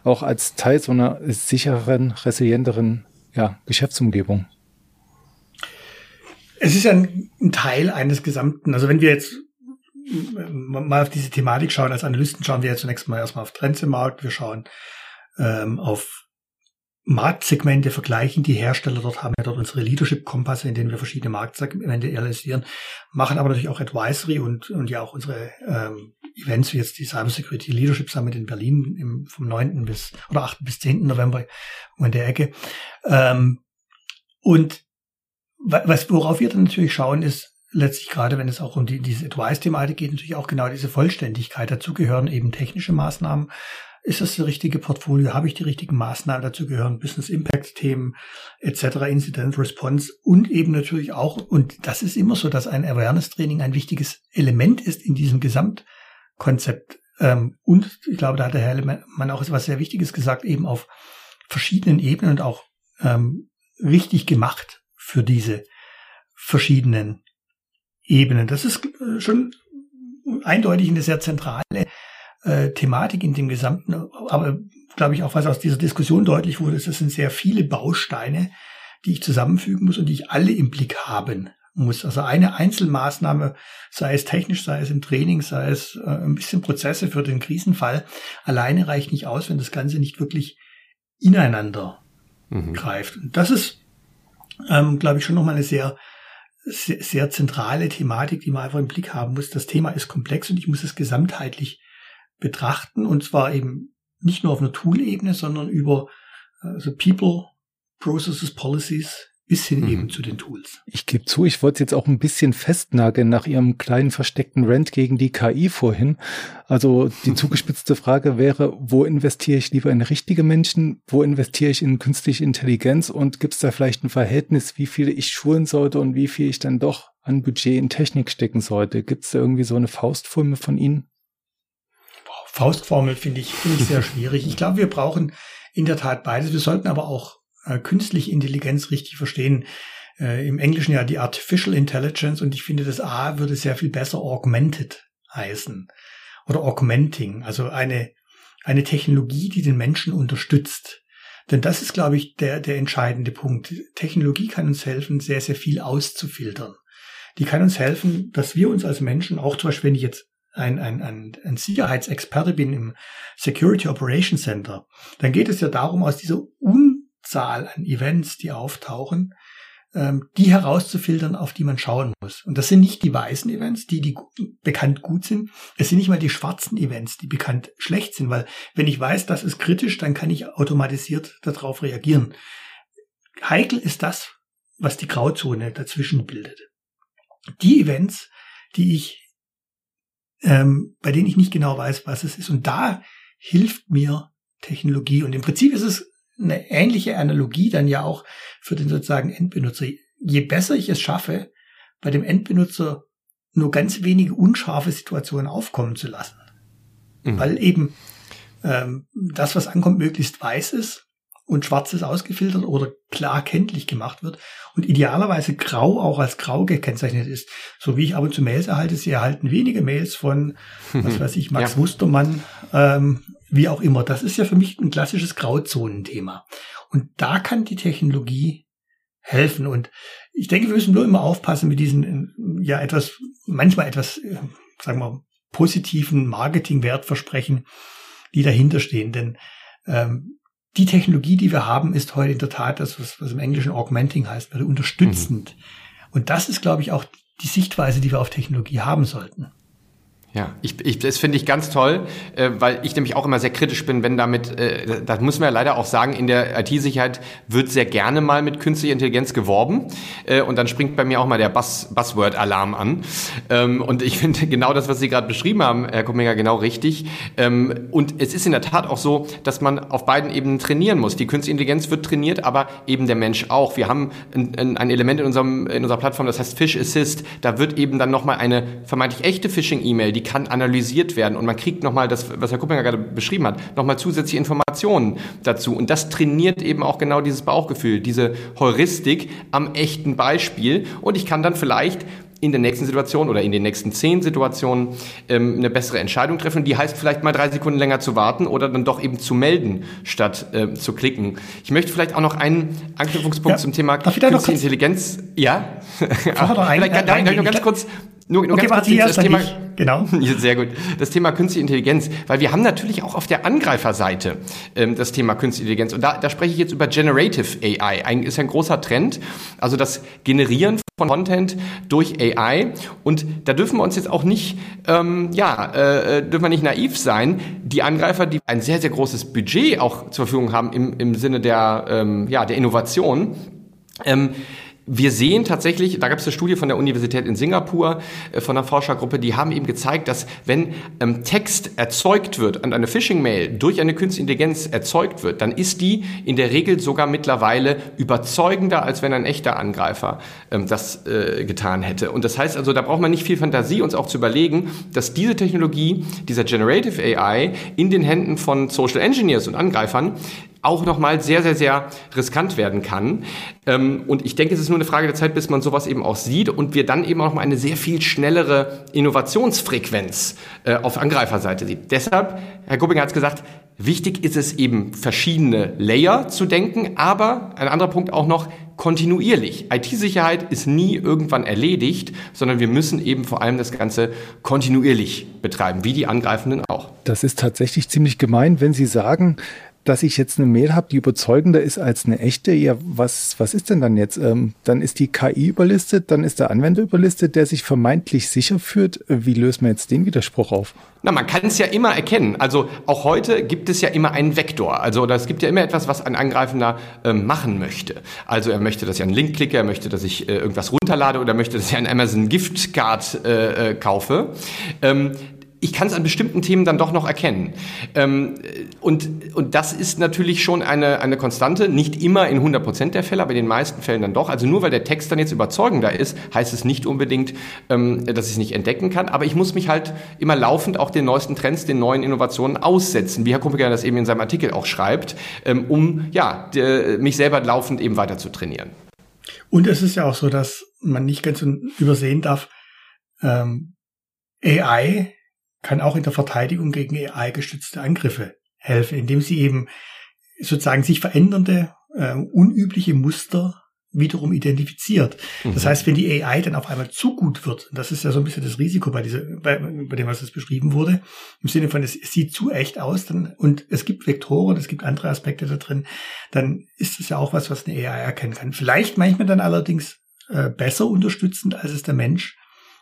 [SPEAKER 1] auch als Teil so einer sichereren, resilienteren ja, Geschäftsumgebung?
[SPEAKER 5] Es ist ein, ein Teil eines gesamten, also wenn wir jetzt mal auf diese Thematik schauen, als Analysten schauen wir jetzt zunächst mal erstmal auf Trends im Markt, wir schauen ähm, auf Marktsegmente, vergleichen die Hersteller, dort haben wir dort unsere Leadership-Kompasse, in denen wir verschiedene Marktsegmente analysieren, machen aber natürlich auch Advisory und, und ja auch unsere ähm, Events, wie jetzt die Cybersecurity Leadership Summit in Berlin im, vom 9. bis oder 8. bis 10. November in der Ecke. Ähm, und was, worauf wir dann natürlich schauen, ist, letztlich gerade, wenn es auch um die, diese Advice-Thematik geht, natürlich auch genau diese Vollständigkeit. Dazu gehören eben technische Maßnahmen. Ist das das richtige Portfolio? Habe ich die richtigen Maßnahmen? Dazu gehören Business Impact-Themen etc., Incident Response und eben natürlich auch, und das ist immer so, dass ein Awareness-Training ein wichtiges Element ist in diesem Gesamtkonzept. Ähm, und ich glaube, da hat der Herr Mann auch etwas sehr Wichtiges gesagt, eben auf verschiedenen Ebenen und auch ähm, richtig gemacht für diese verschiedenen Ebenen. Das ist äh, schon eindeutig eine sehr zentrale äh, Thematik in dem Gesamten, aber glaube ich auch, was aus dieser Diskussion deutlich wurde, ist, es sind sehr viele Bausteine, die ich zusammenfügen muss und die ich alle im Blick haben muss. Also eine Einzelmaßnahme, sei es technisch, sei es im Training, sei es äh, ein bisschen Prozesse für den Krisenfall, alleine reicht nicht aus, wenn das Ganze nicht wirklich ineinander mhm. greift. Und das ist, ähm, glaube ich, schon nochmal eine sehr sehr, sehr zentrale Thematik, die man einfach im Blick haben muss. Das Thema ist komplex und ich muss es gesamtheitlich betrachten und zwar eben nicht nur auf einer Tool-Ebene, sondern über also People, Processes, Policies, bis hin mhm. eben zu den Tools.
[SPEAKER 1] Ich gebe zu, ich wollte jetzt auch ein bisschen festnageln nach Ihrem kleinen versteckten Rant gegen die KI vorhin. Also die [laughs] zugespitzte Frage wäre, wo investiere ich lieber in richtige Menschen, wo investiere ich in künstliche Intelligenz und gibt es da vielleicht ein Verhältnis, wie viel ich schulen sollte und wie viel ich dann doch an Budget in Technik stecken sollte? Gibt es da irgendwie so eine Faustformel von Ihnen?
[SPEAKER 5] Faustformel finde ich, finde ich sehr schwierig. Ich glaube, wir brauchen in der Tat beides. Wir sollten aber auch äh, künstliche Intelligenz richtig verstehen. Äh, Im Englischen ja die Artificial Intelligence und ich finde, das A würde sehr viel besser augmented heißen oder augmenting, also eine, eine Technologie, die den Menschen unterstützt. Denn das ist, glaube ich, der, der entscheidende Punkt. Technologie kann uns helfen, sehr, sehr viel auszufiltern. Die kann uns helfen, dass wir uns als Menschen, auch zum Beispiel, wenn ich jetzt ein, ein, ein, ein Sicherheitsexperte bin im Security Operations Center, dann geht es ja darum, aus dieser un Zahl an Events, die auftauchen, ähm, die herauszufiltern, auf die man schauen muss. Und das sind nicht die weißen Events, die, die bekannt gut sind. Es sind nicht mal die schwarzen Events, die bekannt schlecht sind, weil wenn ich weiß, das ist kritisch, dann kann ich automatisiert darauf reagieren. Heikel ist das, was die Grauzone dazwischen bildet. Die Events, die ich, ähm, bei denen ich nicht genau weiß, was es ist. Und da hilft mir Technologie. Und im Prinzip ist es eine ähnliche Analogie dann ja auch für den sozusagen Endbenutzer. Je besser ich es schaffe, bei dem Endbenutzer nur ganz wenige unscharfe Situationen aufkommen zu lassen. Mhm. Weil eben ähm, das, was ankommt, möglichst weiß ist und schwarz ist ausgefiltert oder klar kenntlich gemacht wird und idealerweise grau auch als grau gekennzeichnet ist. So wie ich ab und zu Mails erhalte, Sie erhalten wenige Mails von, was [laughs] weiß ich, Max ja. Mustermann ähm, wie auch immer. Das ist ja für mich ein klassisches Grauzonenthema. Und da kann die Technologie helfen. Und ich denke, wir müssen nur immer aufpassen mit diesen, ja, etwas, manchmal etwas, äh, sagen wir, positiven Marketing-Wertversprechen, die dahinter stehen. Denn ähm, die Technologie, die wir haben, ist heute in der Tat das, was, was im Englischen augmenting heißt, also unterstützend. Mhm. Und das ist, glaube ich, auch die Sichtweise, die wir auf Technologie haben sollten.
[SPEAKER 4] Ja, ich, ich, das finde ich ganz toll, äh, weil ich nämlich auch immer sehr kritisch bin, wenn damit, äh, das muss man ja leider auch sagen, in der IT-Sicherheit wird sehr gerne mal mit künstlicher Intelligenz geworben äh, und dann springt bei mir auch mal der Buzz, Buzzword-Alarm an. Ähm, und ich [laughs] finde genau das, was Sie gerade beschrieben haben, Herr Kumminger, genau richtig. Ähm, und es ist in der Tat auch so, dass man auf beiden Ebenen trainieren muss. Die künstliche Intelligenz wird trainiert, aber eben der Mensch auch. Wir haben ein, ein Element in, unserem, in unserer Plattform, das heißt Fish Assist. Da wird eben dann nochmal eine vermeintlich echte Phishing-E-Mail, die kann analysiert werden und man kriegt nochmal das, was Herr Kuppinger gerade beschrieben hat, nochmal zusätzliche Informationen dazu. Und das trainiert eben auch genau dieses Bauchgefühl, diese Heuristik am echten Beispiel. Und ich kann dann vielleicht in der nächsten Situation oder in den nächsten zehn Situationen ähm, eine bessere Entscheidung treffen. Die heißt vielleicht mal drei Sekunden länger zu warten oder dann doch eben zu melden, statt äh, zu klicken. Ich möchte vielleicht auch noch einen Anknüpfungspunkt ja, zum Thema Künstliche Intelligenz. Ja, [laughs] vielleicht kann, ich noch ganz kurz nur, nur okay, ganz kurz das Thema, genau. [laughs] Sehr gut. Das Thema Künstliche Intelligenz, weil wir haben natürlich auch auf der Angreiferseite ähm, das Thema Künstliche Intelligenz. Und da, da spreche ich jetzt über Generative AI. Ein, ist ein großer Trend. Also das Generieren von Content durch AI. Und da dürfen wir uns jetzt auch nicht, ähm, ja, äh, dürfen wir nicht naiv sein. Die Angreifer, die ein sehr, sehr großes Budget auch zur Verfügung haben im, im Sinne der, ähm, ja, der Innovation, ähm, wir sehen tatsächlich, da gab es eine Studie von der Universität in Singapur, äh, von einer Forschergruppe, die haben eben gezeigt, dass wenn ähm, Text erzeugt wird und eine Phishing-Mail durch eine künstliche Intelligenz erzeugt wird, dann ist die in der Regel sogar mittlerweile überzeugender, als wenn ein echter Angreifer ähm, das äh, getan hätte. Und das heißt also, da braucht man nicht viel Fantasie, uns auch zu überlegen, dass diese Technologie, dieser Generative AI in den Händen von Social Engineers und Angreifern auch nochmal sehr, sehr, sehr riskant werden kann. Ähm, und ich denke, es ist nur eine Frage der Zeit, bis man sowas eben auch sieht und wir dann eben auch mal eine sehr viel schnellere Innovationsfrequenz äh, auf Angreiferseite sieht. Deshalb, Herr Gubbinger hat es gesagt, wichtig ist es eben, verschiedene Layer zu denken, aber ein anderer Punkt auch noch, kontinuierlich. IT-Sicherheit ist nie irgendwann erledigt, sondern wir müssen eben vor allem das Ganze kontinuierlich betreiben, wie die Angreifenden auch.
[SPEAKER 1] Das ist tatsächlich ziemlich gemein, wenn Sie sagen, dass ich jetzt eine Mail habe, die überzeugender ist als eine echte, ja, was, was ist denn dann jetzt? Ähm, dann ist die KI überlistet, dann ist der Anwender überlistet, der sich vermeintlich sicher führt. Wie löst man jetzt den Widerspruch auf?
[SPEAKER 4] Na, man kann es ja immer erkennen. Also auch heute gibt es ja immer einen Vektor. Also es gibt ja immer etwas, was ein Angreifender äh, machen möchte. Also er möchte, dass ich einen Link klicke, er möchte, dass ich äh, irgendwas runterlade oder möchte, dass ich einen Amazon Gift Card äh, äh, kaufe. Ähm, ich kann es an bestimmten Themen dann doch noch erkennen. Ähm, und, und das ist natürlich schon eine, eine Konstante, nicht immer in 100 Prozent der Fälle, aber in den meisten Fällen dann doch. Also nur weil der Text dann jetzt überzeugender ist, heißt es nicht unbedingt, ähm, dass ich es nicht entdecken kann. Aber ich muss mich halt immer laufend auch den neuesten Trends, den neuen Innovationen aussetzen, wie Herr Kumpiger das eben in seinem Artikel auch schreibt, ähm, um ja, mich selber laufend eben weiter zu trainieren.
[SPEAKER 5] Und es ist ja auch so, dass man nicht ganz übersehen darf, ähm, AI kann auch in der Verteidigung gegen AI-gestützte Angriffe helfen, indem sie eben sozusagen sich verändernde, äh, unübliche Muster wiederum identifiziert. Mhm. Das heißt, wenn die AI dann auf einmal zu gut wird, das ist ja so ein bisschen das Risiko bei, dieser, bei, bei dem, was jetzt beschrieben wurde, im Sinne von, es, es sieht zu echt aus dann, und es gibt Vektoren, es gibt andere Aspekte da drin, dann ist es ja auch was, was eine AI erkennen kann. Vielleicht manchmal dann allerdings äh, besser unterstützend, als es der Mensch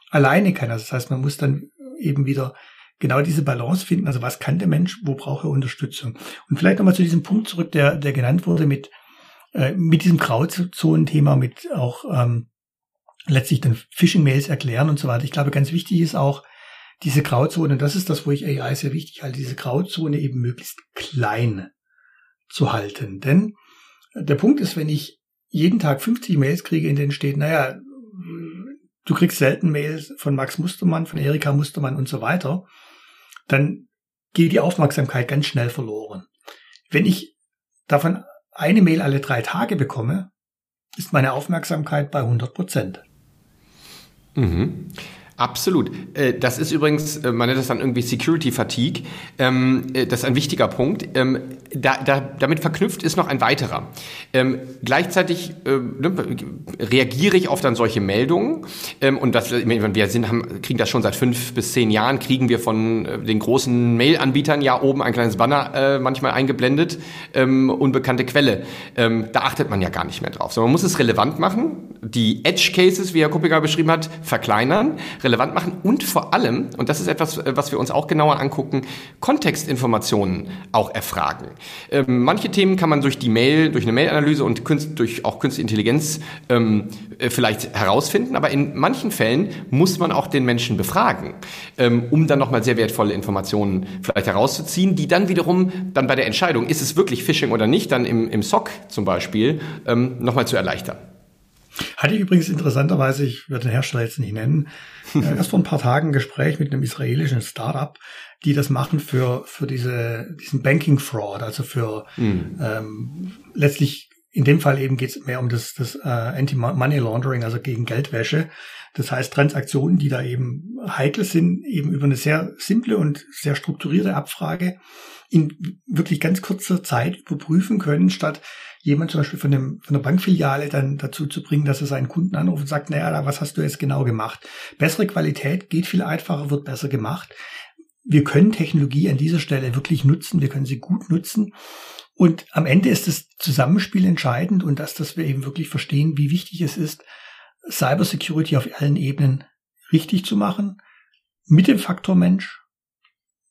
[SPEAKER 5] alleine kann. Also das heißt, man muss dann eben wieder genau diese Balance finden. Also was kann der Mensch, wo braucht er Unterstützung? Und vielleicht nochmal zu diesem Punkt zurück, der, der genannt wurde mit, äh, mit diesem Grauzonen-Thema, mit auch ähm, letztlich dann Phishing-Mails erklären und so weiter. Ich glaube, ganz wichtig ist auch diese Grauzone, das ist das, wo ich AI sehr wichtig halte, diese Grauzone eben möglichst klein zu halten. Denn der Punkt ist, wenn ich jeden Tag 50 Mails kriege, in denen steht, naja, du kriegst selten Mails von Max Mustermann, von Erika Mustermann und so weiter, dann geht die Aufmerksamkeit ganz schnell verloren. Wenn ich davon eine Mail alle drei Tage bekomme, ist meine Aufmerksamkeit bei 100 Prozent.
[SPEAKER 4] Mhm. Absolut. Äh, das ist übrigens, äh, man nennt das dann irgendwie Security Fatigue. Ähm, äh, das ist ein wichtiger Punkt. Ähm, da, da, damit verknüpft ist noch ein weiterer. Ähm, gleichzeitig ne, reagiere ich auf dann solche Meldungen und das, wir sind, haben, kriegen das schon seit fünf bis zehn Jahren, kriegen wir von den großen Mail-Anbietern ja oben ein kleines Banner manchmal eingeblendet, unbekannte Quelle. da achtet man ja gar nicht mehr drauf. So, man muss es relevant machen, die Edge Cases, wie Herr Kuppiger beschrieben hat, verkleinern, relevant machen und vor allem, und das ist etwas, äh, was wir uns auch genauer angucken, Kontextinformationen auch erfragen. Ähm, manche Themen kann man durch die Mail, durch eine Mail-Analyse und Künst, durch auch künstliche Intelligenz ähm, äh, vielleicht herausfinden, aber in manchen Fällen muss man auch den Menschen befragen, ähm, um dann nochmal sehr wertvolle Informationen vielleicht herauszuziehen, die dann wiederum dann bei der Entscheidung, ist es wirklich Phishing oder nicht, dann im, im SOC zum Beispiel ähm, nochmal zu erleichtern.
[SPEAKER 5] Hatte ich übrigens interessanterweise, ich werde den Hersteller jetzt nicht nennen, [laughs] äh, erst vor ein paar Tagen ein Gespräch mit einem israelischen Startup, die das machen für, für diese, diesen Banking Fraud, also für mhm. ähm, letztlich in dem Fall eben geht es mehr um das, das äh, Anti-Money Laundering, also gegen Geldwäsche. Das heißt Transaktionen, die da eben heikel sind, eben über eine sehr simple und sehr strukturierte Abfrage in wirklich ganz kurzer Zeit überprüfen können, statt jemand zum Beispiel von, dem, von der Bankfiliale dann dazu zu bringen, dass er seinen Kunden anruft und sagt, naja, was hast du jetzt genau gemacht? Bessere Qualität geht viel einfacher, wird besser gemacht. Wir können Technologie an dieser Stelle wirklich nutzen, wir können sie gut nutzen. Und am Ende ist das Zusammenspiel entscheidend und das, dass wir eben wirklich verstehen, wie wichtig es ist, Cybersecurity auf allen Ebenen richtig zu machen, mit dem Faktor Mensch,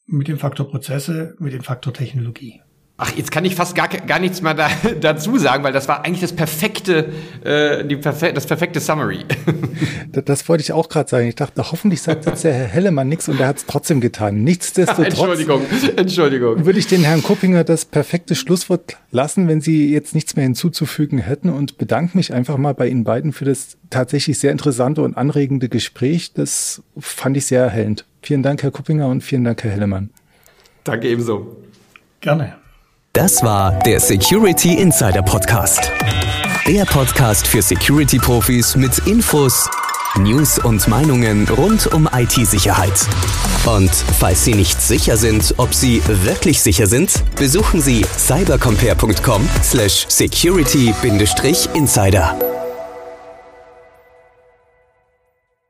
[SPEAKER 5] mit dem Faktor Prozesse, mit dem Faktor Technologie.
[SPEAKER 4] Ach, jetzt kann ich fast gar, gar nichts mehr da, [laughs] dazu sagen, weil das war eigentlich das perfekte, äh, die perfe das perfekte Summary. [laughs]
[SPEAKER 1] Das, das wollte ich auch gerade sagen. Ich dachte, hoffentlich sagt jetzt der Herr Hellemann nichts und er hat es trotzdem getan. Nichtsdestotrotz. [laughs]
[SPEAKER 4] Entschuldigung, Entschuldigung.
[SPEAKER 1] Würde ich den Herrn Kuppinger das perfekte Schlusswort lassen, wenn Sie jetzt nichts mehr hinzuzufügen hätten und bedanke mich einfach mal bei Ihnen beiden für das tatsächlich sehr interessante und anregende Gespräch. Das fand ich sehr erhellend. Vielen Dank, Herr Kuppinger und vielen Dank, Herr Hellemann.
[SPEAKER 4] Danke ebenso.
[SPEAKER 5] Gerne.
[SPEAKER 2] Das war der Security Insider Podcast. Der Podcast für Security-Profis mit Infos, News und Meinungen rund um IT-Sicherheit. Und falls Sie nicht sicher sind, ob Sie wirklich sicher sind, besuchen Sie cybercompare.com/security-insider.